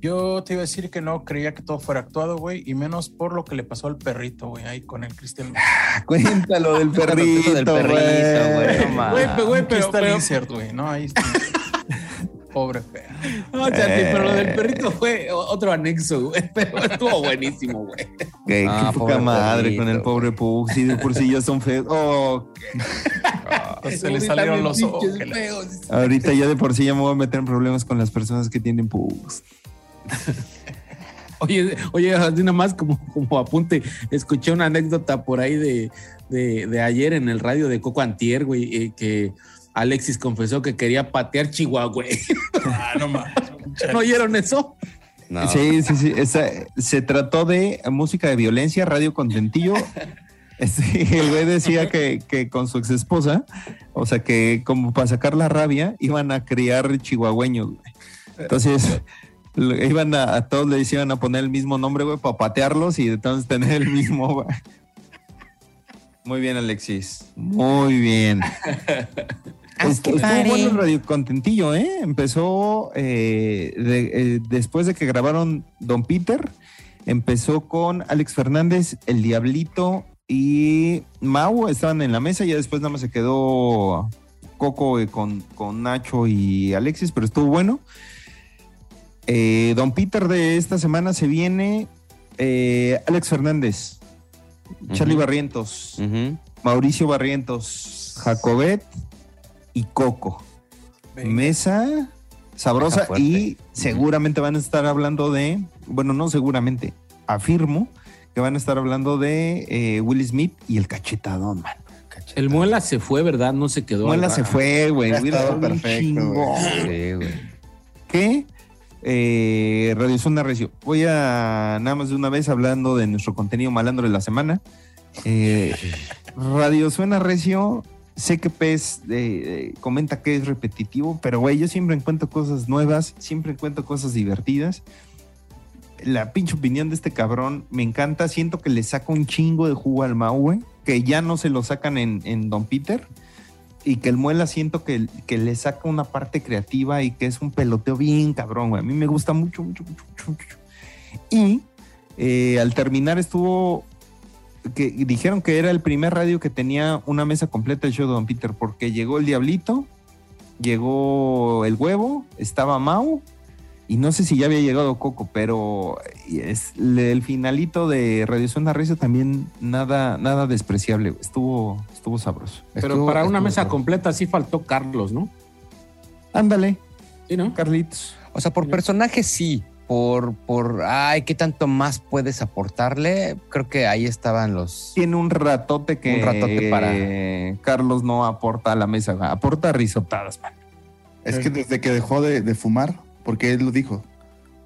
Yo te iba a decir que no creía que todo fuera actuado, güey, y menos por lo que le pasó al perrito, güey, ahí con el Cristian. Cuéntalo del perrito, del perrito, güey. Güey, pero- está el insert, güey, no, ahí está. Pobre fea. no, pero lo del perrito fue otro anexo, güey. Pero estuvo buenísimo, güey. Qué, Ah, qué poca madre perrito, con el pobre Pug. Si de por sí ya son feos. Oh, Se le salieron los ojos. ahorita ya de por sí ya me voy a meter en problemas con las personas que tienen Pugs. Oye, oye, así nada más como, como apunte, escuché una anécdota por ahí de, de, de ayer en el radio de Coco Antier, güey, eh, que Alexis confesó que quería patear Chihuahua, güey. Ah, no mames. ¿No oyeron eso? No. Sí, sí, sí. Esa- se trató de música de violencia, radio contentillo. Este, el güey decía que, que con su ex esposa, o sea que como para sacar la rabia, iban a criar chihuahueños, güey. Entonces, iban a, a todos les iban a poner el mismo nombre, güey, para patearlos y entonces tener el mismo, güey. Muy bien, Alexis. Muy bien. Estu- Estuvo bueno el radio contentillo, ¿eh? Empezó eh, de- eh, después de que grabaron Don Peter, empezó con Alex Fernández, El Diablito y Mau estaban en la mesa, ya después nada más se quedó Coco eh, con, con Nacho y Alexis, pero estuvo bueno. Eh, Don Peter de esta semana se viene eh, Alex Fernández, Charlie. Barrientos. Mauricio Barrientos, Jacobet y Coco. Venga. Mesa sabrosa y seguramente van a estar hablando de, bueno, no seguramente, afirmo que van a estar hablando de eh, Will Smith y el cachetadón, man. El Muela se fue, ¿verdad? No se quedó. Muela se fue, güey. Perfecto. Sí, güey. ¿Qué? Eh, Radio Zona Recio. Voy a nada más de una vez hablando de nuestro contenido malandro de la semana. Eh, Radio Suena Recio, sé que Pez eh, comenta que es repetitivo, pero güey, yo siempre encuentro cosas nuevas, siempre encuentro cosas divertidas. La pinche opinión de este cabrón me encanta. Siento que le saca un chingo de jugo al Mau, que ya no se lo sacan en, en Don Peter y que el Muela siento que, que le saca una parte creativa y que es un peloteo bien cabrón, güey. A mí me gusta mucho, mucho, mucho, mucho. Y eh, al terminar estuvo que dijeron que era el primer radio que tenía una mesa completa del show de Don Peter porque llegó el Diablito, llegó el huevo, estaba Mau y no sé si ya había llegado Coco, pero es, el finalito de Radio Zona Recio también nada, nada despreciable, güey. estuvo, estuvo sabroso. Pero Estuvo- para una mesa completa sí faltó Carlos, ¿no? Ándale, Sí, ¿no? Carlitos. O sea, por personaje sí. Por, por, ay, ¿qué tanto más puedes aportarle? Creo que ahí estaban los... Tiene un ratote que Un ratote para- Carlos no aporta a la mesa, aporta risotadas, man. Es que desde que dejó de, de fumar, porque él lo dijo,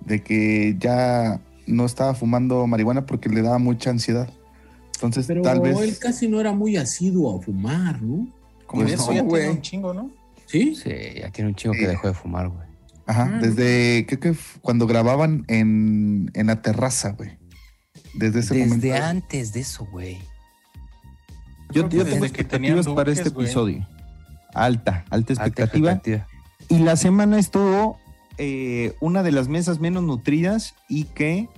de que ya no estaba fumando marihuana porque le daba mucha ansiedad. Entonces, Pero tal vez. él casi no era muy asiduo a fumar, ¿no? Como Pues eso no, ya güey. tiene un chingo, ¿no? ¿Sí? Sí, ya tiene un chingo Sí. que dejó de fumar, güey. Ajá, Ah. desde creo que cuando grababan en, en la terraza, güey. Desde ese Desde momento. antes de eso, güey. Yo, yo desde tengo expectativas para este episodio. Alta, alta Alta expectativa. expectativa. Y la semana estuvo eh, una de las mesas menos nutridas y que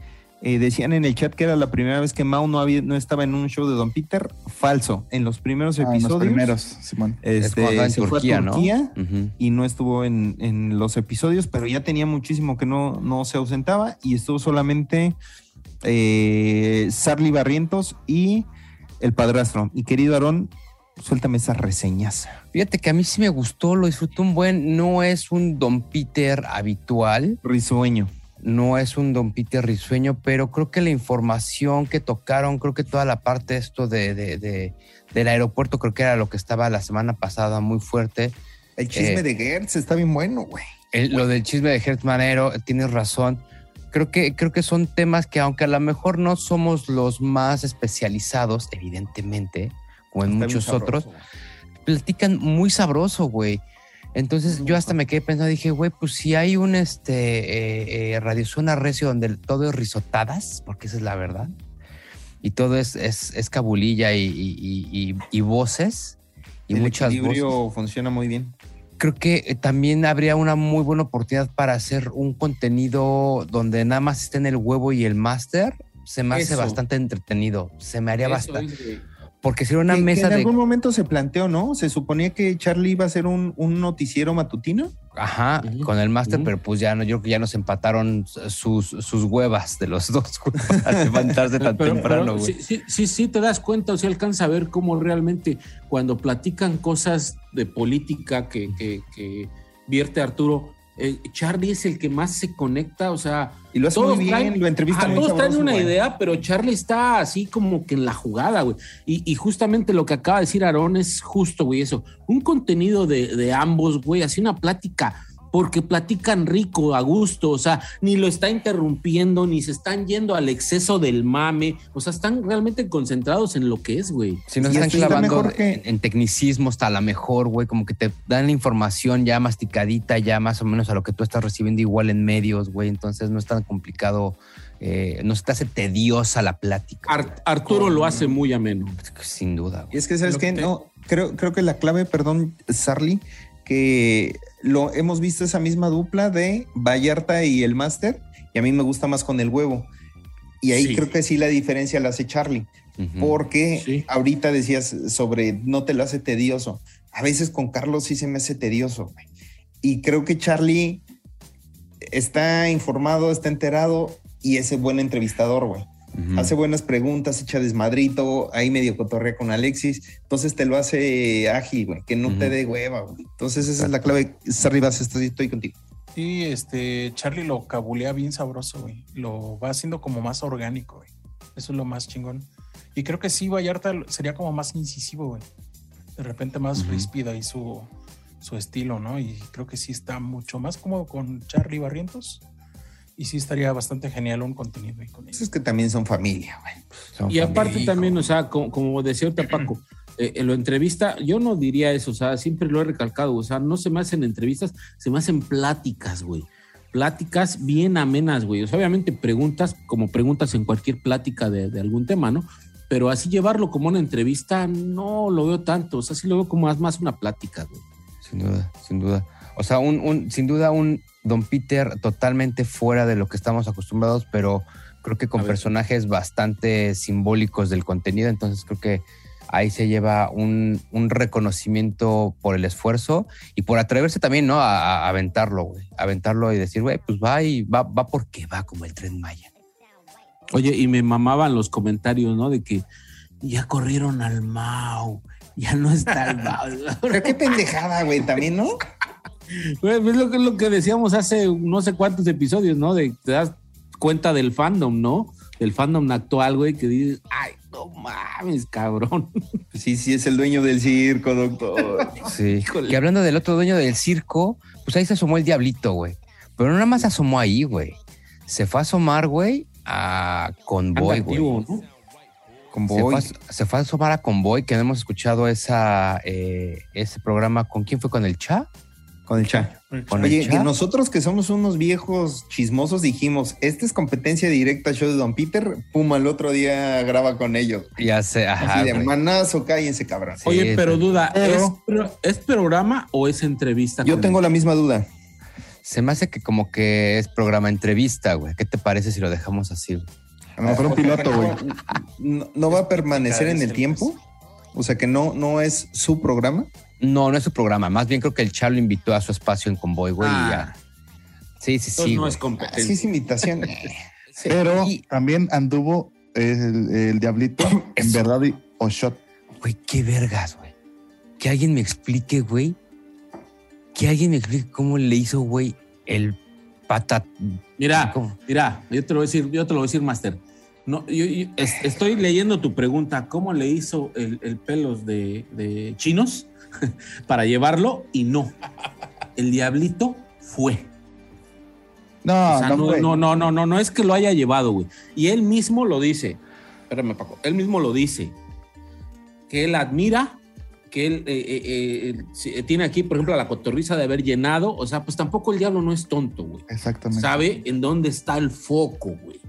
eh, decían en el chat que era la primera vez que Mau no, había, no estaba en un show de Don Peter. Falso. En los primeros Ah, en episodios. los primeros, Simón. Es este, en se fue a Turquía. Turquía y no estuvo en, en los episodios, pero ya tenía muchísimo que no, no se ausentaba y estuvo solamente eh, Sarly Barrientos y el padrastro. Y querido Aarón, suéltame esa reseñas. Fíjate que a mí sí me gustó, lo disfruté un buen. No es un Don Peter habitual, Risueño. no es un Don Peter risueño, pero creo que la información que tocaron, creo que toda la parte esto de, de- de- del aeropuerto, creo que era lo que estaba la semana pasada muy fuerte. El chisme Eh, de Gertz está bien bueno, güey. El- lo del chisme de Hertz Manero, tienes razón. Creo que, creo que son temas que, aunque a lo mejor no somos los más especializados, evidentemente, como en Está muchos otros, platican muy sabroso, güey. Entonces yo hasta me quedé pensando, dije, güey, pues si hay un este eh, eh, Radio Zona Recio donde todo es risotadas, porque esa es la verdad, y todo es, es, es cabulilla y, y- y- y- voces, y El muchas equilibrio voces funciona muy bien. creo que eh, también habría una muy buena oportunidad para hacer un contenido donde nada más estén el huevo y el máster. Se me hace Eso. bastante entretenido. Se me haría Eso bastante. Porque sería una Que- que mesa en de. algún momento se planteó, ¿no? Se suponía que Charlie iba a ser un, un noticiero matutino. Ajá, con el máster, pero pues ya no, yo creo que ya nos empataron sus, sus huevas de los dos para levantarse tan Pero- temprano, güey. sí, sí, sí, sí te das cuenta o se alcanza a ver cómo realmente cuando platican cosas de política que, que- que vierte Arturo, eh, Charlie es el que más se conecta, o sea, Y lo hace todos muy bien, traen, lo muy todos traen una güey. idea, pero Charlie está así como que en la jugada, güey. Y, y justamente lo que acaba de decir Aarón es justo, güey, eso. Un contenido de, de ambos, güey, así una plática, porque platican rico, a gusto, o sea, ni lo está interrumpiendo, ni se están yendo al exceso del mame, o sea, están realmente concentrados en lo que es, güey. Si no Y se están está clavando que- en, en tecnicismo hasta la mejor, güey, como que te dan la información ya masticadita, ya más o menos a lo que tú estás recibiendo igual en medios, güey, entonces no es tan complicado, eh, no se te hace tediosa la plática. Ar- Arturo lo hace muy ameno. Sin duda. Y güey. es que, ¿sabes Lo qué? que te- No, creo, creo que la clave, perdón, Sarly, que lo hemos visto esa misma dupla de Vallarta y el Máster, y a mí me gusta más con el huevo. Y ahí Sí. creo que sí la diferencia la hace Charlie, porque Sí. ahorita decías sobre no te lo hace tedioso. A veces con Carlos sí se me hace tedioso. güey. Y creo que Charlie está informado, está enterado y es buen entrevistador, güey. Hace buenas preguntas, echa desmadrito, ahí medio cotorrea con Alexis, entonces te lo hace ágil, güey, que no te dé hueva, güey. Entonces esa es la clave. Sarribas, estoy, estoy contigo. Sí, este, Charlie lo cabulea bien sabroso, güey. Lo va haciendo como más orgánico, güey. Eso es lo más chingón. Y creo que sí, Vallarta sería como más incisivo, güey. de repente más ríspida y su, su estilo, ¿no? Y creo que sí está mucho más cómodo con Charlie Barrientos. Y sí estaría bastante genial un contenido ahí con Eso ellos. es que también son familia, güey. Son Y aparte familia. también, o sea, como, como decía ahorita Paco, eh, en lo entrevista, yo no diría eso, o sea, siempre lo he recalcado, o sea, no se me hacen entrevistas, se me hacen pláticas, güey. Pláticas bien amenas, güey. O sea, obviamente preguntas, como preguntas en cualquier plática de, de algún tema, ¿no? Pero así llevarlo como una entrevista, no lo veo tanto, o sea, sí lo veo como más, más una plática, güey. Sin duda, sin duda. O sea, un, un- sin duda un Don Peter totalmente fuera de lo que estamos acostumbrados, pero creo que con personajes bastante simbólicos del contenido. Entonces creo que ahí se lleva un, un reconocimiento por el esfuerzo y por atreverse también, ¿no? A, a aventarlo, güey. Aventarlo y decir, güey, pues va y va, va porque va como el tren Maya. Oye, y me mamaban los comentarios, ¿no? De que ya corrieron al Mau, ya no está el Mau. Pero qué pendejada, güey, también, ¿no? Es lo que, lo que decíamos hace no sé cuántos episodios, ¿no? De te das cuenta del fandom, ¿no? Del fandom actual, güey, que dices, ay, no mames, cabrón. Sí, sí, es el dueño del circo, doctor. Sí. Híjole. Que hablando del otro dueño del circo, pues ahí se asomó el diablito, güey. Pero no nada más se asomó ahí, güey. Se fue a asomar, güey, a Convoy, güey. ¿no? Con Se fue, Boy. a, se fue a asomar a Convoy, que no hemos escuchado esa, eh, ese programa. ¿Con quién fue? ¿Con el Cha? Con el chat. Con el Oye, que nosotros que somos unos viejos chismosos dijimos, esta es competencia directa al show de Don Peter, Puma el otro día graba con ellos. Ya sé, ajá. Así de güey. manazo, cállense, cabrón. Sí, Oye, pero duda, Pero- ¿es, pro- ¿es programa o es entrevista? Yo tengo la misma duda. Se me hace que como que es programa entrevista, güey. ¿Qué te parece si lo dejamos así? güey? A lo mejor un piloto, güey. No, no va a permanecer en el tiempo. O sea que no, no es su programa. No, no es su programa. Más bien creo que el Cha lo invitó a su espacio en Convoy, güey. y Ah. ya. Sí, sí, Entonces sí. no es competencia. Así es invitación. Pero Y- también anduvo el, el diablito en verdad y o shot. Güey, qué vergas, güey. Que alguien me explique, güey. Que alguien me explique cómo le hizo, güey, el patat. Mira, ¿Cómo? mira, yo te lo voy a decir, yo te lo voy a decir, Master. No, yo, yo es- estoy leyendo tu pregunta, ¿cómo le hizo el, el pelos de, de chinos para llevarlo? Y no. El diablito fue. No, O sea, no, no, fue. no, no, no, no, no es que lo haya llevado, güey. Y él mismo lo dice. Espérame, Paco. Él mismo lo dice. Que él admira, que él eh, eh, eh, si- tiene aquí, por ejemplo, la cotorriza de haber llenado. O sea, pues tampoco el diablo no es tonto, güey. Exactamente. Sabe en dónde está el foco, güey.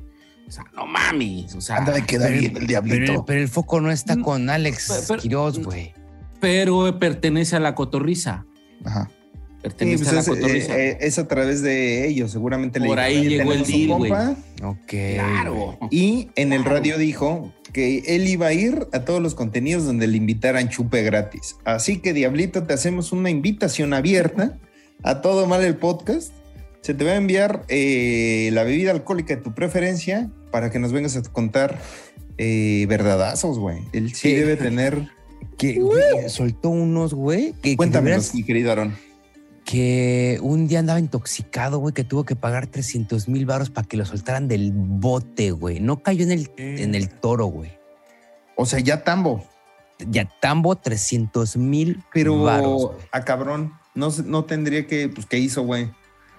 O sea, no mames. O sea, Anda de quedar Pero- bien el Pero, diablito. pero el foco no está Mm, con Alex pero- pero- Quiroz, güey. Pero pertenece a la cotorriza. Ajá. Sí, Pertenece pues a la es, cotorriza. eh, eh, es a través de ellos, seguramente le Por dijo, ahí "Oye, llegó el deal, güey". compa", Ok. claro. Y en el radio dijo que él iba a ir a todos los contenidos donde le invitaran chupe gratis. Así que, Diablito, te hacemos una invitación abierta a todo mal el podcast. Se te va a enviar eh, la bebida alcohólica de tu preferencia para que nos vengas a contar eh, verdadazos, güey. Él sí, Sí. debe tener. Que güey, soltó unos, güey, que, que, Cuéntamelos, veras- mi querido Aaron. que un día andaba intoxicado, güey, que tuvo que pagar 300 mil baros para que lo soltaran del bote, güey. No cayó en el, en el toro, güey. O sea, ya tambo. Ya tambo 300 mil Pero a cabrón, no, no tendría que, pues, ¿qué hizo, güey?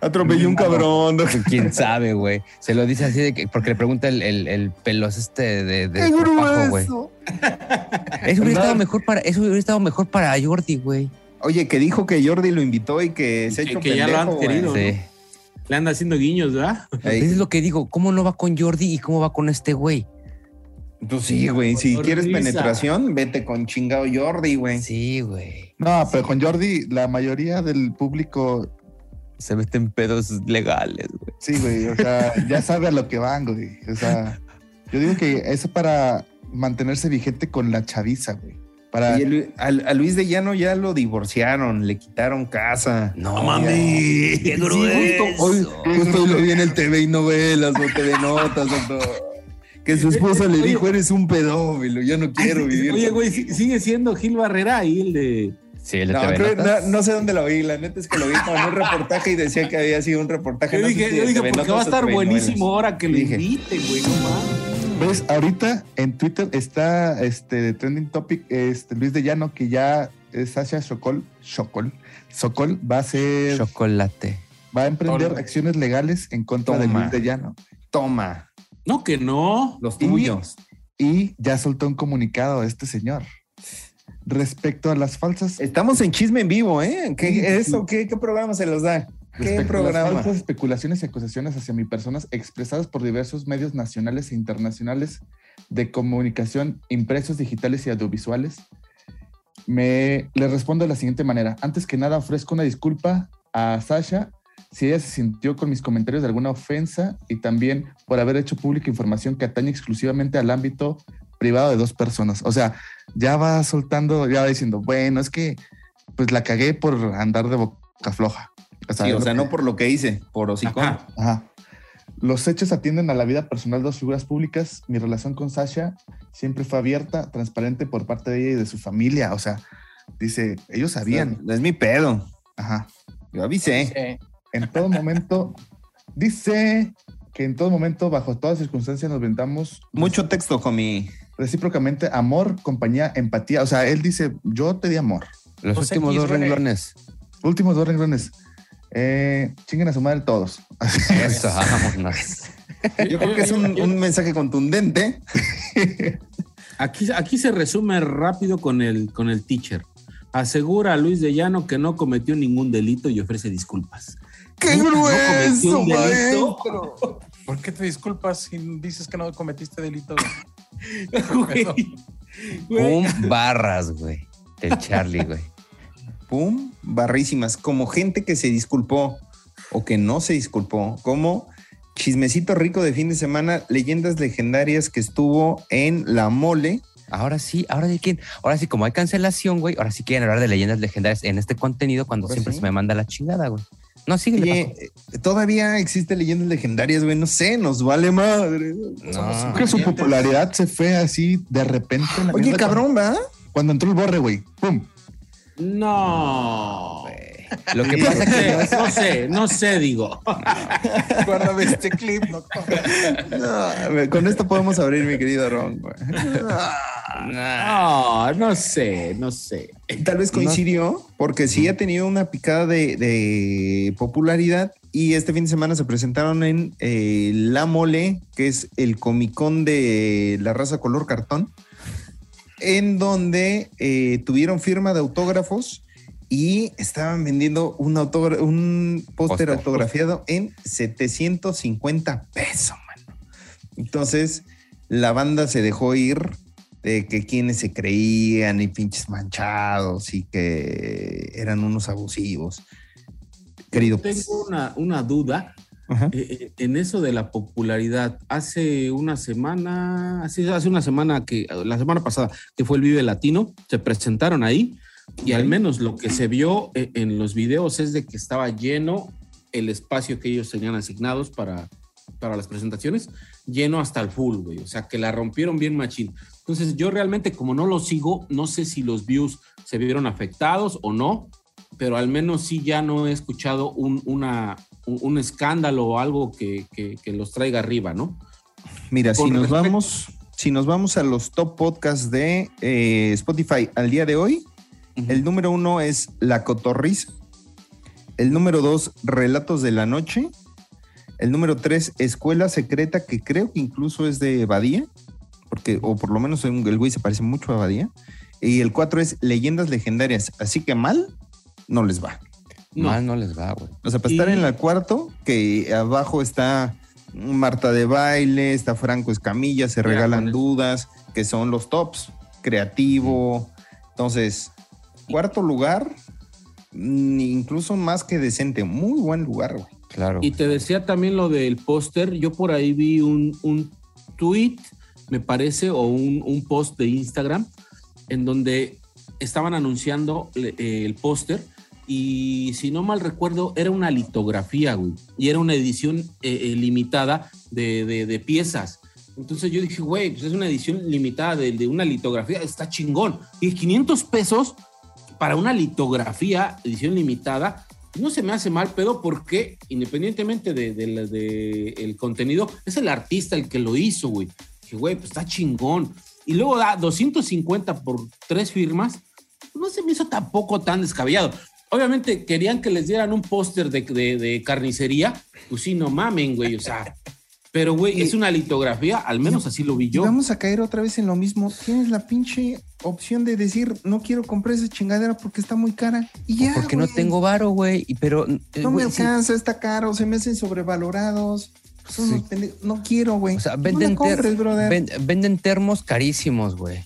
Atropelló un cabrón. Quién sabe, güey. Se lo dice así de que, porque le pregunta el, el, el pelos este de, de ¡Qué estropajo, güey. grueso! Eso hubiera estado mejor para, eso hubiera estado mejor para Jordi, güey. Oye, que dijo que Jordi lo invitó y que se ha hecho que ya lo han pendejo, querido. Le anda haciendo guiños, ¿verdad? Eso es lo que digo. ¿Cómo no va con Jordi y cómo va con este güey? Pues sí, güey. Si Por quieres risa. penetración, vete con chingado Jordi, güey. Sí, güey. No, pero con Jordi, la mayoría del público, Se meten pedos legales, güey. sí, güey. O sea, ya sabe a lo que van, güey. O sea, yo digo que eso para mantenerse vigente con la chaviza, güey. Para. Y el- a, Luis de Llano ya lo divorciaron, le quitaron casa. No, mames. Qué Sí, grueso. justo hoy, justo hoy lo vi en el TV y novelas o TV Notas. Que su esposa le dijo, eres un pedófilo, yo no quiero vivir. Oye, güey, contigo". si- sigue siendo Gil Barrera ahí el de. Sí, el de No, TV creo- Notas. no, no sé dónde lo vi, la neta es que lo vi como en un reportaje y decía que había sido un reportaje. Yo no dije, yo dije, porque va a estar buenísimo ahora que lo inviten, güey, no mames. ¿Ves? Ahorita en Twitter está este trending topic este Luis de Llano que ya es Sasha Sokol, Sokol, Sokol va a ser Chocolate. va a emprender Toma. acciones legales en contra de. Luis de Llano Toma, No, que no. los Y- tuyos. y ya soltó un comunicado este señor respecto a las falsas Estamos en chisme en vivo, ¿eh? ¿Qué, eso, ¿qué, qué programa se los da? ¿Qué Respecto a las programa? falsas especulaciones y acusaciones hacia mi persona expresadas por diversos medios nacionales e internacionales de comunicación impresos, digitales y audiovisuales, me le respondo de la siguiente manera. Antes que nada, ofrezco una disculpa a Sasha si ella se sintió con mis comentarios de alguna ofensa y también por haber hecho pública información que atañe exclusivamente al ámbito privado de dos personas. O sea, ya va soltando, ya va diciendo, bueno, es que pues la cagué por andar de boca floja. Sí, o sea, que- no por lo que hice, por. Ajá. Ajá. Los hechos atienden a la vida personal de dos figuras públicas. Mi relación con Sasha siempre fue abierta, transparente por parte de ella y de su familia. O sea, dice, ellos sabían. No es mi pedo. Ajá. Yo avisé. Sí. En todo momento, dice que en todo momento, bajo todas circunstancias, nos brindamos Mucho texto, homie. Recíprocamente amor, compañía, empatía. O sea, él dice, yo te di amor. Los últimos dos renglones. Últimos dos renglones. Eh, chinguen a su madre todos. Eso. Yo creo que es un, un mensaje contundente. Aquí, aquí se resume rápido con el, con el teacher. Asegura a Luis de Llano que no cometió ningún delito y ofrece disculpas. ¡Qué No grueso, maestro! ¿Por qué te disculpas si dices que no cometiste delito? Güey. Pum, barras, güey. El Charlie, güey. Pum, barrísimas. Como gente que se disculpó o que no se disculpó. Como chismecito rico de fin de semana, leyendas legendarias que estuvo en La Mole. Ahora sí, ahora sí quién, ahora sí, como hay cancelación, güey, ahora sí quieren hablar de leyendas legendarias en este contenido cuando Ahora siempre sí. se me manda la chingada, güey. No, sigue. Oye, eh, todavía existe leyendas legendarias, güey. No sé, nos vale madre. No. Creo que su popularidad se fue así de repente. en la Oye, cabrón, ¿va? Cuando, cuando entró el borre, güey. ¡Pum! No. Lo que pasa es que No sé, no sé, no sé, digo. Guárdame este clip. No, con esto podemos abrir, mi querido Ron. güey. No, no sé, no sé. Tal vez coincidió, porque sí ha tenido una picada de, de popularidad y este fin de semana se presentaron en eh, La Mole, que es el Comicón de la raza color cartón, en donde eh, tuvieron firma de autógrafos y estaban vendiendo un, un póster Póster. autografiado en 750 pesos, mano. Entonces, la banda se dejó ir de que quienes se creían y pinches manchados y que eran unos abusivos. Querido. pues, Tengo una, una duda eh, eh, en eso de la popularidad. Hace una semana, hace, hace una semana que, la semana pasada, que fue el Vive Latino, se presentaron ahí y al menos lo que se vio eh, en los videos es de que estaba lleno el espacio que ellos tenían asignados para, para las presentaciones, lleno hasta el full, güey. O sea, que la rompieron bien machín. Entonces, yo realmente, como no lo sigo, no sé si los views se vieron afectados o no, pero al menos sí ya no he escuchado un, una, un, un escándalo o algo que, que- que los traiga arriba, ¿no? Mira, si nos respecto- vamos, si nos vamos a los top podcasts de eh, Spotify al día de hoy, el número uno es La Cotorriza. El número dos, Relatos de la Noche. El número tres, Escuela Secreta, que creo que incluso es de Badía, porque, o por lo menos el güey se parece mucho a Badía. Y el cuatro es Leyendas Legendarias. Así que mal, no les va. No. Mal no les va, güey. O sea, para estar en el cuarto, que abajo está Marta de baile, está Franco Escamilla, se Mira, regalan dudas, que son los tops, creativo. Entonces, cuarto lugar, mm, incluso más que decente, muy buen lugar, güey. Claro. Y te decía también lo del póster. Yo por ahí vi un, un tweet, me parece, o un, un post de Instagram, en donde estaban anunciando eh, el póster. Y si no mal recuerdo, era una litografía, güey. Y era una edición eh, eh, limitada de, de- piezas. Entonces yo dije, güey, pues es una edición limitada de, de una litografía, está chingón. Y 500 pesos para una litografía, edición limitada, no se me hace mal pedo porque independientemente de, de contenido, es el artista el que lo hizo, güey. Dije, güey, pues está chingón. Y luego da 250 por tres firmas. No se me hizo tampoco tan descabellado. Obviamente querían que les dieran un póster de, de- de carnicería. Pues sí, no mamen, güey. O sea, pero güey, es una litografía, al menos así lo vi Y yo. vamos a caer otra vez en lo mismo. Tienes la pinche opción de decir, no quiero comprar esa chingadera porque está muy cara. Y ya. Porque no tengo varo, güey. Pero. eh, No me güey, sí, alcanza, está caro, se me hacen sobrevalorados. Son Sí. unos No quiero, güey. O sea, No venden, la compres, ter- ven- venden termos carísimos, güey.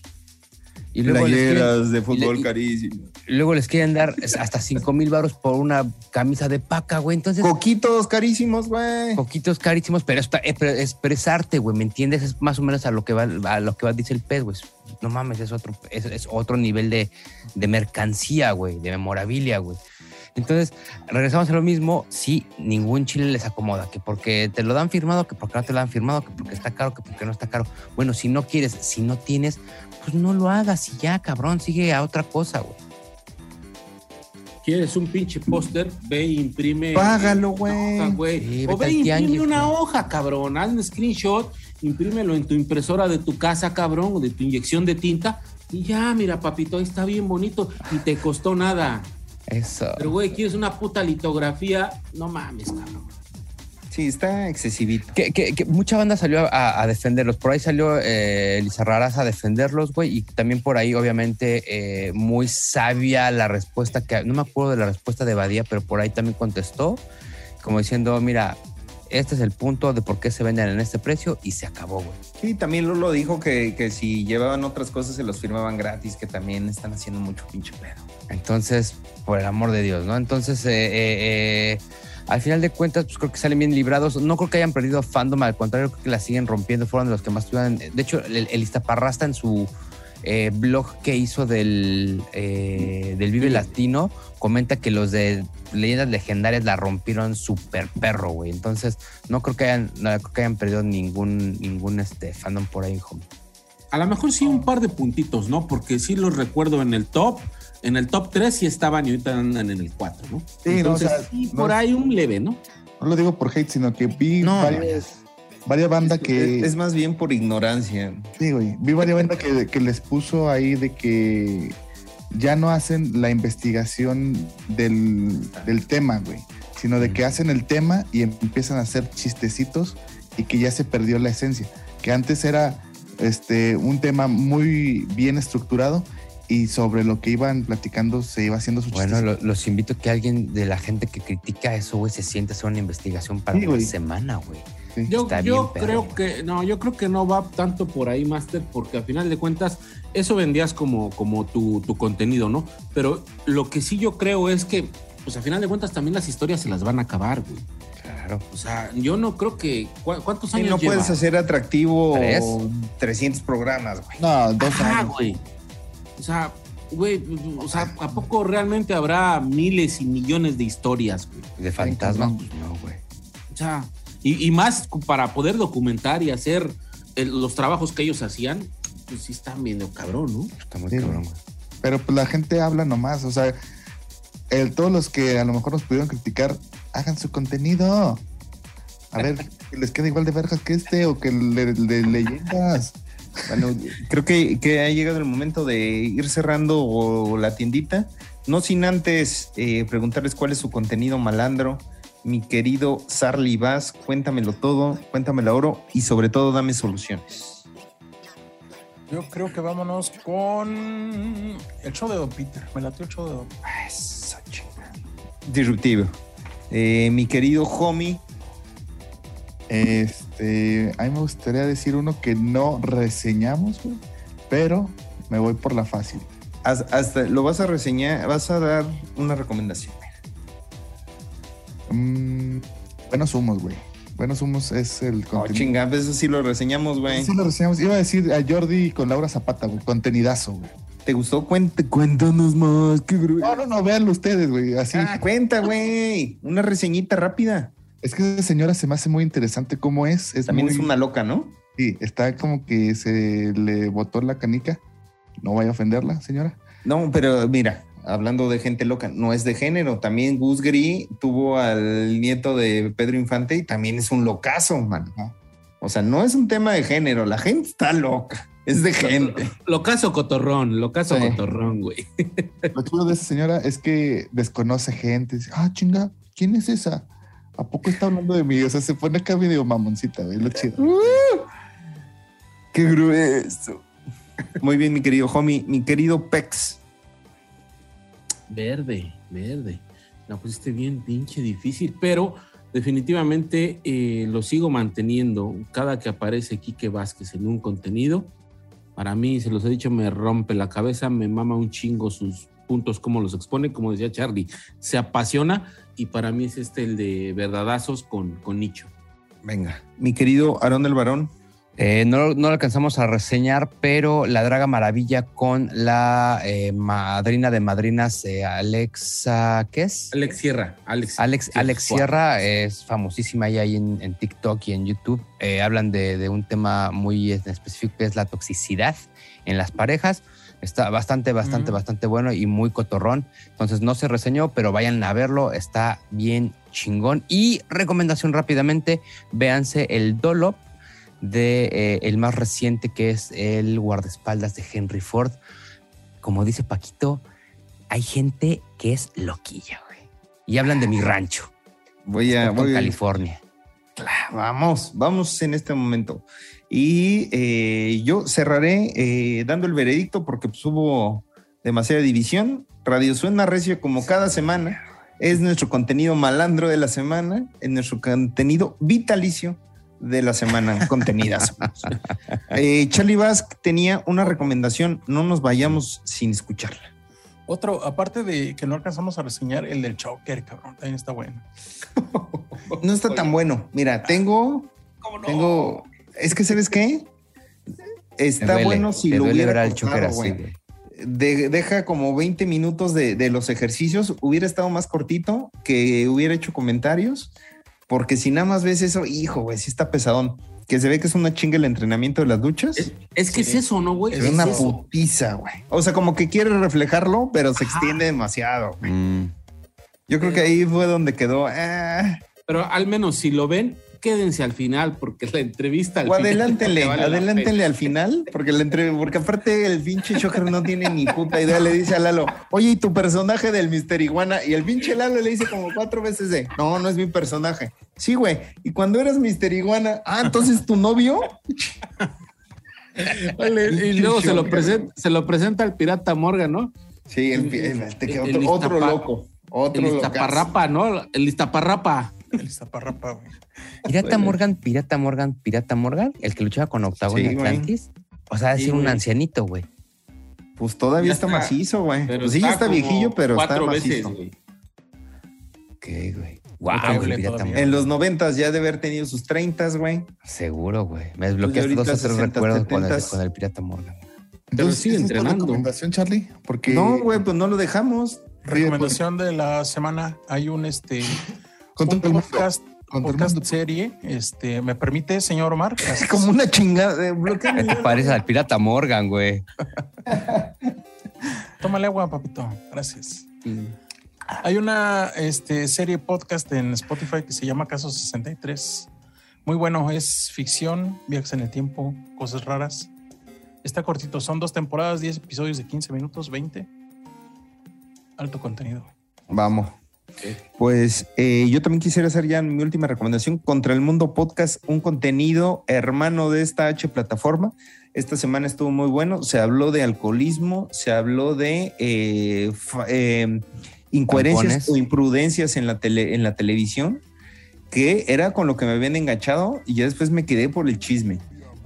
Y luego les, quieren, de fútbol y- carísimos. y luego les quieren dar hasta 5 mil baros por una camisa de paca, güey. Entonces, Coquitos carísimos, güey. poquitos carísimos, pero es, pa- pero es expresarte, güey. ¿Me entiendes? Es más o menos a lo que va, a lo que va, dice el pez, güey. No mames, es otro, es, es otro nivel de, de mercancía, güey, de memorabilia, güey. Entonces, regresamos a lo mismo. Sí, ningún chile les acomoda, que porque te lo dan firmado, que porque no te lo dan firmado, que porque está caro, que porque no está caro. Bueno, si no quieres, si no tienes, pues no lo hagas y ya, cabrón, sigue a otra cosa, güey. ¿Quieres un pinche póster? Ve e imprime. Págalo, una güey. Sí, o ve e imprime tianguis, una güey. hoja, cabrón. Haz un screenshot, imprímelo en tu impresora de tu casa, cabrón, o de tu inyección de tinta. Y ya, mira, papito, ahí está bien bonito y te costó nada. Eso. Pero, güey, ¿quieres una puta litografía? No mames, cabrón. Sí, está excesivito. Que, que- que mucha banda salió a, a defenderlos. Por ahí salió eh, Elisa Raraz a defenderlos, güey. Y también por ahí, obviamente, eh, muy sabia la respuesta que. No me acuerdo de la respuesta de Badía, pero por ahí también contestó, como diciendo: Mira, este es el punto de por qué se venden en este precio y se acabó, güey. Sí, también Lolo dijo que, que si llevaban otras cosas se los firmaban gratis, que también están haciendo mucho pinche pedo. Entonces, por el amor de Dios, ¿no? Entonces, eh, eh, eh, al final de cuentas, pues creo que salen bien librados. No creo que hayan perdido fandom, al contrario, creo que la siguen rompiendo. Fueron de los que más tuvieron. De hecho, el, el Iztaparrasta en su eh, blog que hizo del, eh, del Vive Latino comenta que los de Leyendas Legendarias la rompieron súper perro, güey. Entonces, no creo que hayan, no creo que hayan perdido ningún, ningún este, fandom por ahí, homie. A lo mejor sí un par de puntitos, ¿no? Porque sí los recuerdo en el top. En el top 3 sí estaban y ahorita andan en el 4, ¿no? Sí, no, o Entonces, sea, sí, por ahí un leve, ¿no? No lo digo por hate, sino que vi No, varias, varias bandas Es- que. Es más bien por ignorancia. Sí, güey. Vi varias bandas que, que les puso ahí de que ya no hacen la investigación del, del tema, güey. Sino de que hacen el tema y empiezan a hacer chistecitos y que ya se perdió la esencia. Que antes era este, un tema muy bien estructurado y sobre lo que iban platicando se iba haciendo su Bueno, lo- los invito a que alguien de la gente que critica eso, güey, se siente a hacer una investigación para Sí, una semana, güey. Sí. Yo, yo creo que no, yo creo que no va tanto por ahí, Master, porque al final de cuentas eso vendías como, como tu, tu contenido, ¿no? Pero lo que sí yo creo es que, pues al final de cuentas también las historias se las van a acabar, güey. Claro. O sea, yo no creo que. ¿cu- ¿Cuántos Sí, años no lleva? puedes hacer atractivo ¿Tres? 300 programas, güey. No, dos Ajá, años. güey. O sea, güey, o sea, ¿a poco realmente habrá miles y millones de historias, güey? De fantasma, cabrón. pues no, güey. O sea, y, y más para poder documentar y hacer el- los trabajos que ellos hacían, pues sí están viendo cabrón, ¿no? Está muy Sí, cabrón, güey. Pero pues la gente habla nomás, o sea, el- todos los que a lo mejor nos pudieron criticar, hagan su contenido. A ver, que les queda igual de vergas que este o que de leyendas. Bueno, creo que, que ha llegado el momento de ir cerrando la tiendita. No sin antes eh, preguntarles cuál es su contenido malandro. Mi querido Sarly Vaz, cuéntamelo todo, cuéntamelo oro y sobre todo dame soluciones. Yo creo que vámonos con el show de Don Peter. Me latió el show de Don Peter. Disruptivo. Eh, mi querido homie, Este, a mí me gustaría decir uno que no reseñamos, güey, pero me voy por la fácil. hasta lo vas a reseñar, vas a dar una recomendación. Mm, buenos humos, güey. Buenos humos es el Oh, contenido. chinga, eso sí lo reseñamos, güey. Sí lo reseñamos. Iba a decir a Jordi con Laura Zapata, güey. Contenidazo, güey. ¿Te gustó? Cuente, cuéntanos más. Qué No, no, no, véanlo ustedes, güey. Así. Ah, cuenta, güey. Una reseñita rápida. Es que esa señora se me hace muy interesante cómo es. es También muy- es una loca, ¿no? Sí, está como que se le botó la canica. No vaya a ofenderla, señora. No, pero mira, hablando de gente loca, no es de género. También Gus Gris tuvo al nieto de Pedro Infante y también es un locazo, man. O sea, no es un tema de género, la gente está loca, es de gente. Lo caso cotorrón, lo caso Sí. cotorrón, güey. Lo chulo de esa señora es que desconoce gente. Dice, ah, chinga, ¿quién es esa? ¿A poco está hablando de mí? O sea, se pone acá medio mamoncita, güey, lo chido. ¡Qué grueso! Muy bien, mi querido homie, mi querido Pex. Verde, verde. La pusiste bien pinche difícil, pero definitivamente eh, lo sigo manteniendo. Cada que aparece Quique Vázquez en un contenido, para mí, se los he dicho, me rompe la cabeza, me mama un chingo sus puntos, como los expone, como decía Charlie, se apasiona y para mí es este el de verdadazos con, con Nicho. Venga, mi querido Aarón del Varón. Eh, no, no lo alcanzamos a reseñar, pero La Draga Maravilla con la eh, madrina de madrinas, eh, Alexa, ¿qué es? Alex Sierra, Alex. Alex, Alex Sierra es famosísima ahí, ahí en, en TikTok y en YouTube. Eh, hablan de, de un tema muy específico que es la toxicidad en las parejas. Está bastante, bastante, bastante bueno y muy cotorrón. Entonces no se reseñó, pero vayan a verlo. Está bien chingón. Y recomendación rápidamente, véanse el Dolop de eh, el más reciente que es el guardaespaldas de Henry Ford. Como dice Paquito, hay gente que es loquilla, güey. Y hablan de mi rancho. Voy a. Voy- California. Vamos, vamos en este momento. Y eh, yo cerraré eh, dando el veredicto porque pues, hubo demasiada división. Radio Suena Recio, como cada semana, es nuestro contenido malandro de la semana, es nuestro contenido vitalicio de la semana, contenidas. Eh, Charlie Basque tenía una recomendación, no nos vayamos sin escucharla. Otro, aparte de que no alcanzamos a reseñar, el del Choker, cabrón, también está bueno. No está tan bueno. Mira, tengo, tengo, es que ¿sabes qué? Está duele, bueno si lo hubiera cortado, güey. güey. De- deja como 20 minutos de, de los ejercicios, hubiera estado más cortito, que hubiera hecho comentarios, porque si nada más ves eso, hijo, güey, sí está pesadón. Que se ve que es una chinga el entrenamiento de las duchas. Es, es que Sí. es eso, ¿no, güey? Es es una eso. putiza, güey. O sea, como que quiere reflejarlo, pero se extiende demasiado. güey. Mm. Yo creo que ahí fue donde quedó. ah, Pero al menos si lo ven, quédense al final, porque la entrevista al o te vale pena. al final, porque, la entre- porque aparte el pinche Shocker no tiene ni puta idea. Le dice a Lalo, oye, ¿y tu personaje del Mister Iguana? Y el pinche Lalo le dice como cuatro veces de, no, no es mi personaje. Sí, güey. Y cuando eras Mister Iguana, ah, entonces tu novio. Y luego se lo, presenta, se lo presenta al pirata Morgan, ¿no? Sí, el, el- te quedó El- el otro, otro loco. Otro El. Iztaparrapa, ¿no? El Iztaparrapa. El Iztaparrapa, güey. Pirata Morgan, Pirata Morgan, Pirata Morgan, el que luchaba con Octagon Sí, en güey. Atlantis. O sea, ha Sí, sido un güey. ancianito, güey. Pues todavía Ya está, está. macizo, güey. Pero Pues sí, ya está viejillo, pero está cuatro veces, macizo. güey. Ok, güey. Wow. Morgan. En los noventas ya de haber tenido sus treintas, güey. Seguro, güey. Me desbloqueaste Pues dos ahorita o tres 60, recuerdos con el, 70s. con el Pirata Morgan. Pero sigue ¿esa es tu entrenando. recomendación, Charlie? Porque No, güey, pues no lo dejamos. Recomendación de la semana. Hay un este Contra un el podcast, podcast serie. Este, ¿me permite, señor Omar? Es como una chingada. de bloqueo. ¿Qué te parece al Pirata Morgan, güey? Tómale agua, papito. Gracias. Hay una este, serie podcast en Spotify que se llama Caso 63. Muy bueno, es ficción, viajes en el tiempo, cosas raras. Está cortito, son dos temporadas, 10 episodios de 15 minutos, 20. Alto contenido. Vamos. Pues eh, yo también quisiera hacer ya mi última recomendación contra el mundo podcast, un contenido hermano de esta H plataforma. Esta semana estuvo muy bueno. Se habló de alcoholismo, se habló de eh, eh, incoherencias Tampones. o imprudencias en la, tele, en la televisión, que era con lo que me habían enganchado y ya después me quedé por el chisme.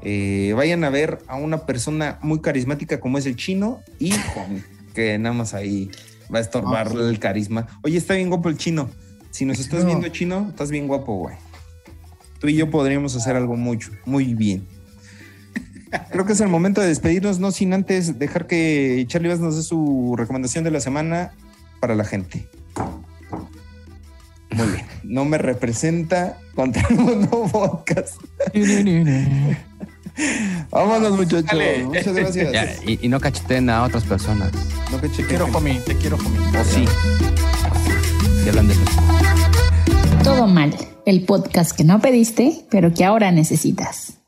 Eh, vayan a ver a una persona muy carismática como es el chino y Juan, que nada más ahí va a estorbar el carisma. Oye, está bien guapo el chino. Si nos estás No. viendo chino, estás bien guapo, güey. Tú y yo podríamos hacer algo mucho, muy bien. Creo que es el momento de despedirnos, no sin antes dejar que Charlie Vaz nos dé su recomendación de la semana para la gente. Muy bien. No me representa contra el mundo podcast. Vámonos, muchachos. Dale. Muchas gracias. Ya, y, y no cacheten a otras personas. No que Te quiero, homie, te quiero, homie. O sí. Hablan de Todo mal, el podcast que no pediste, pero que ahora necesitas.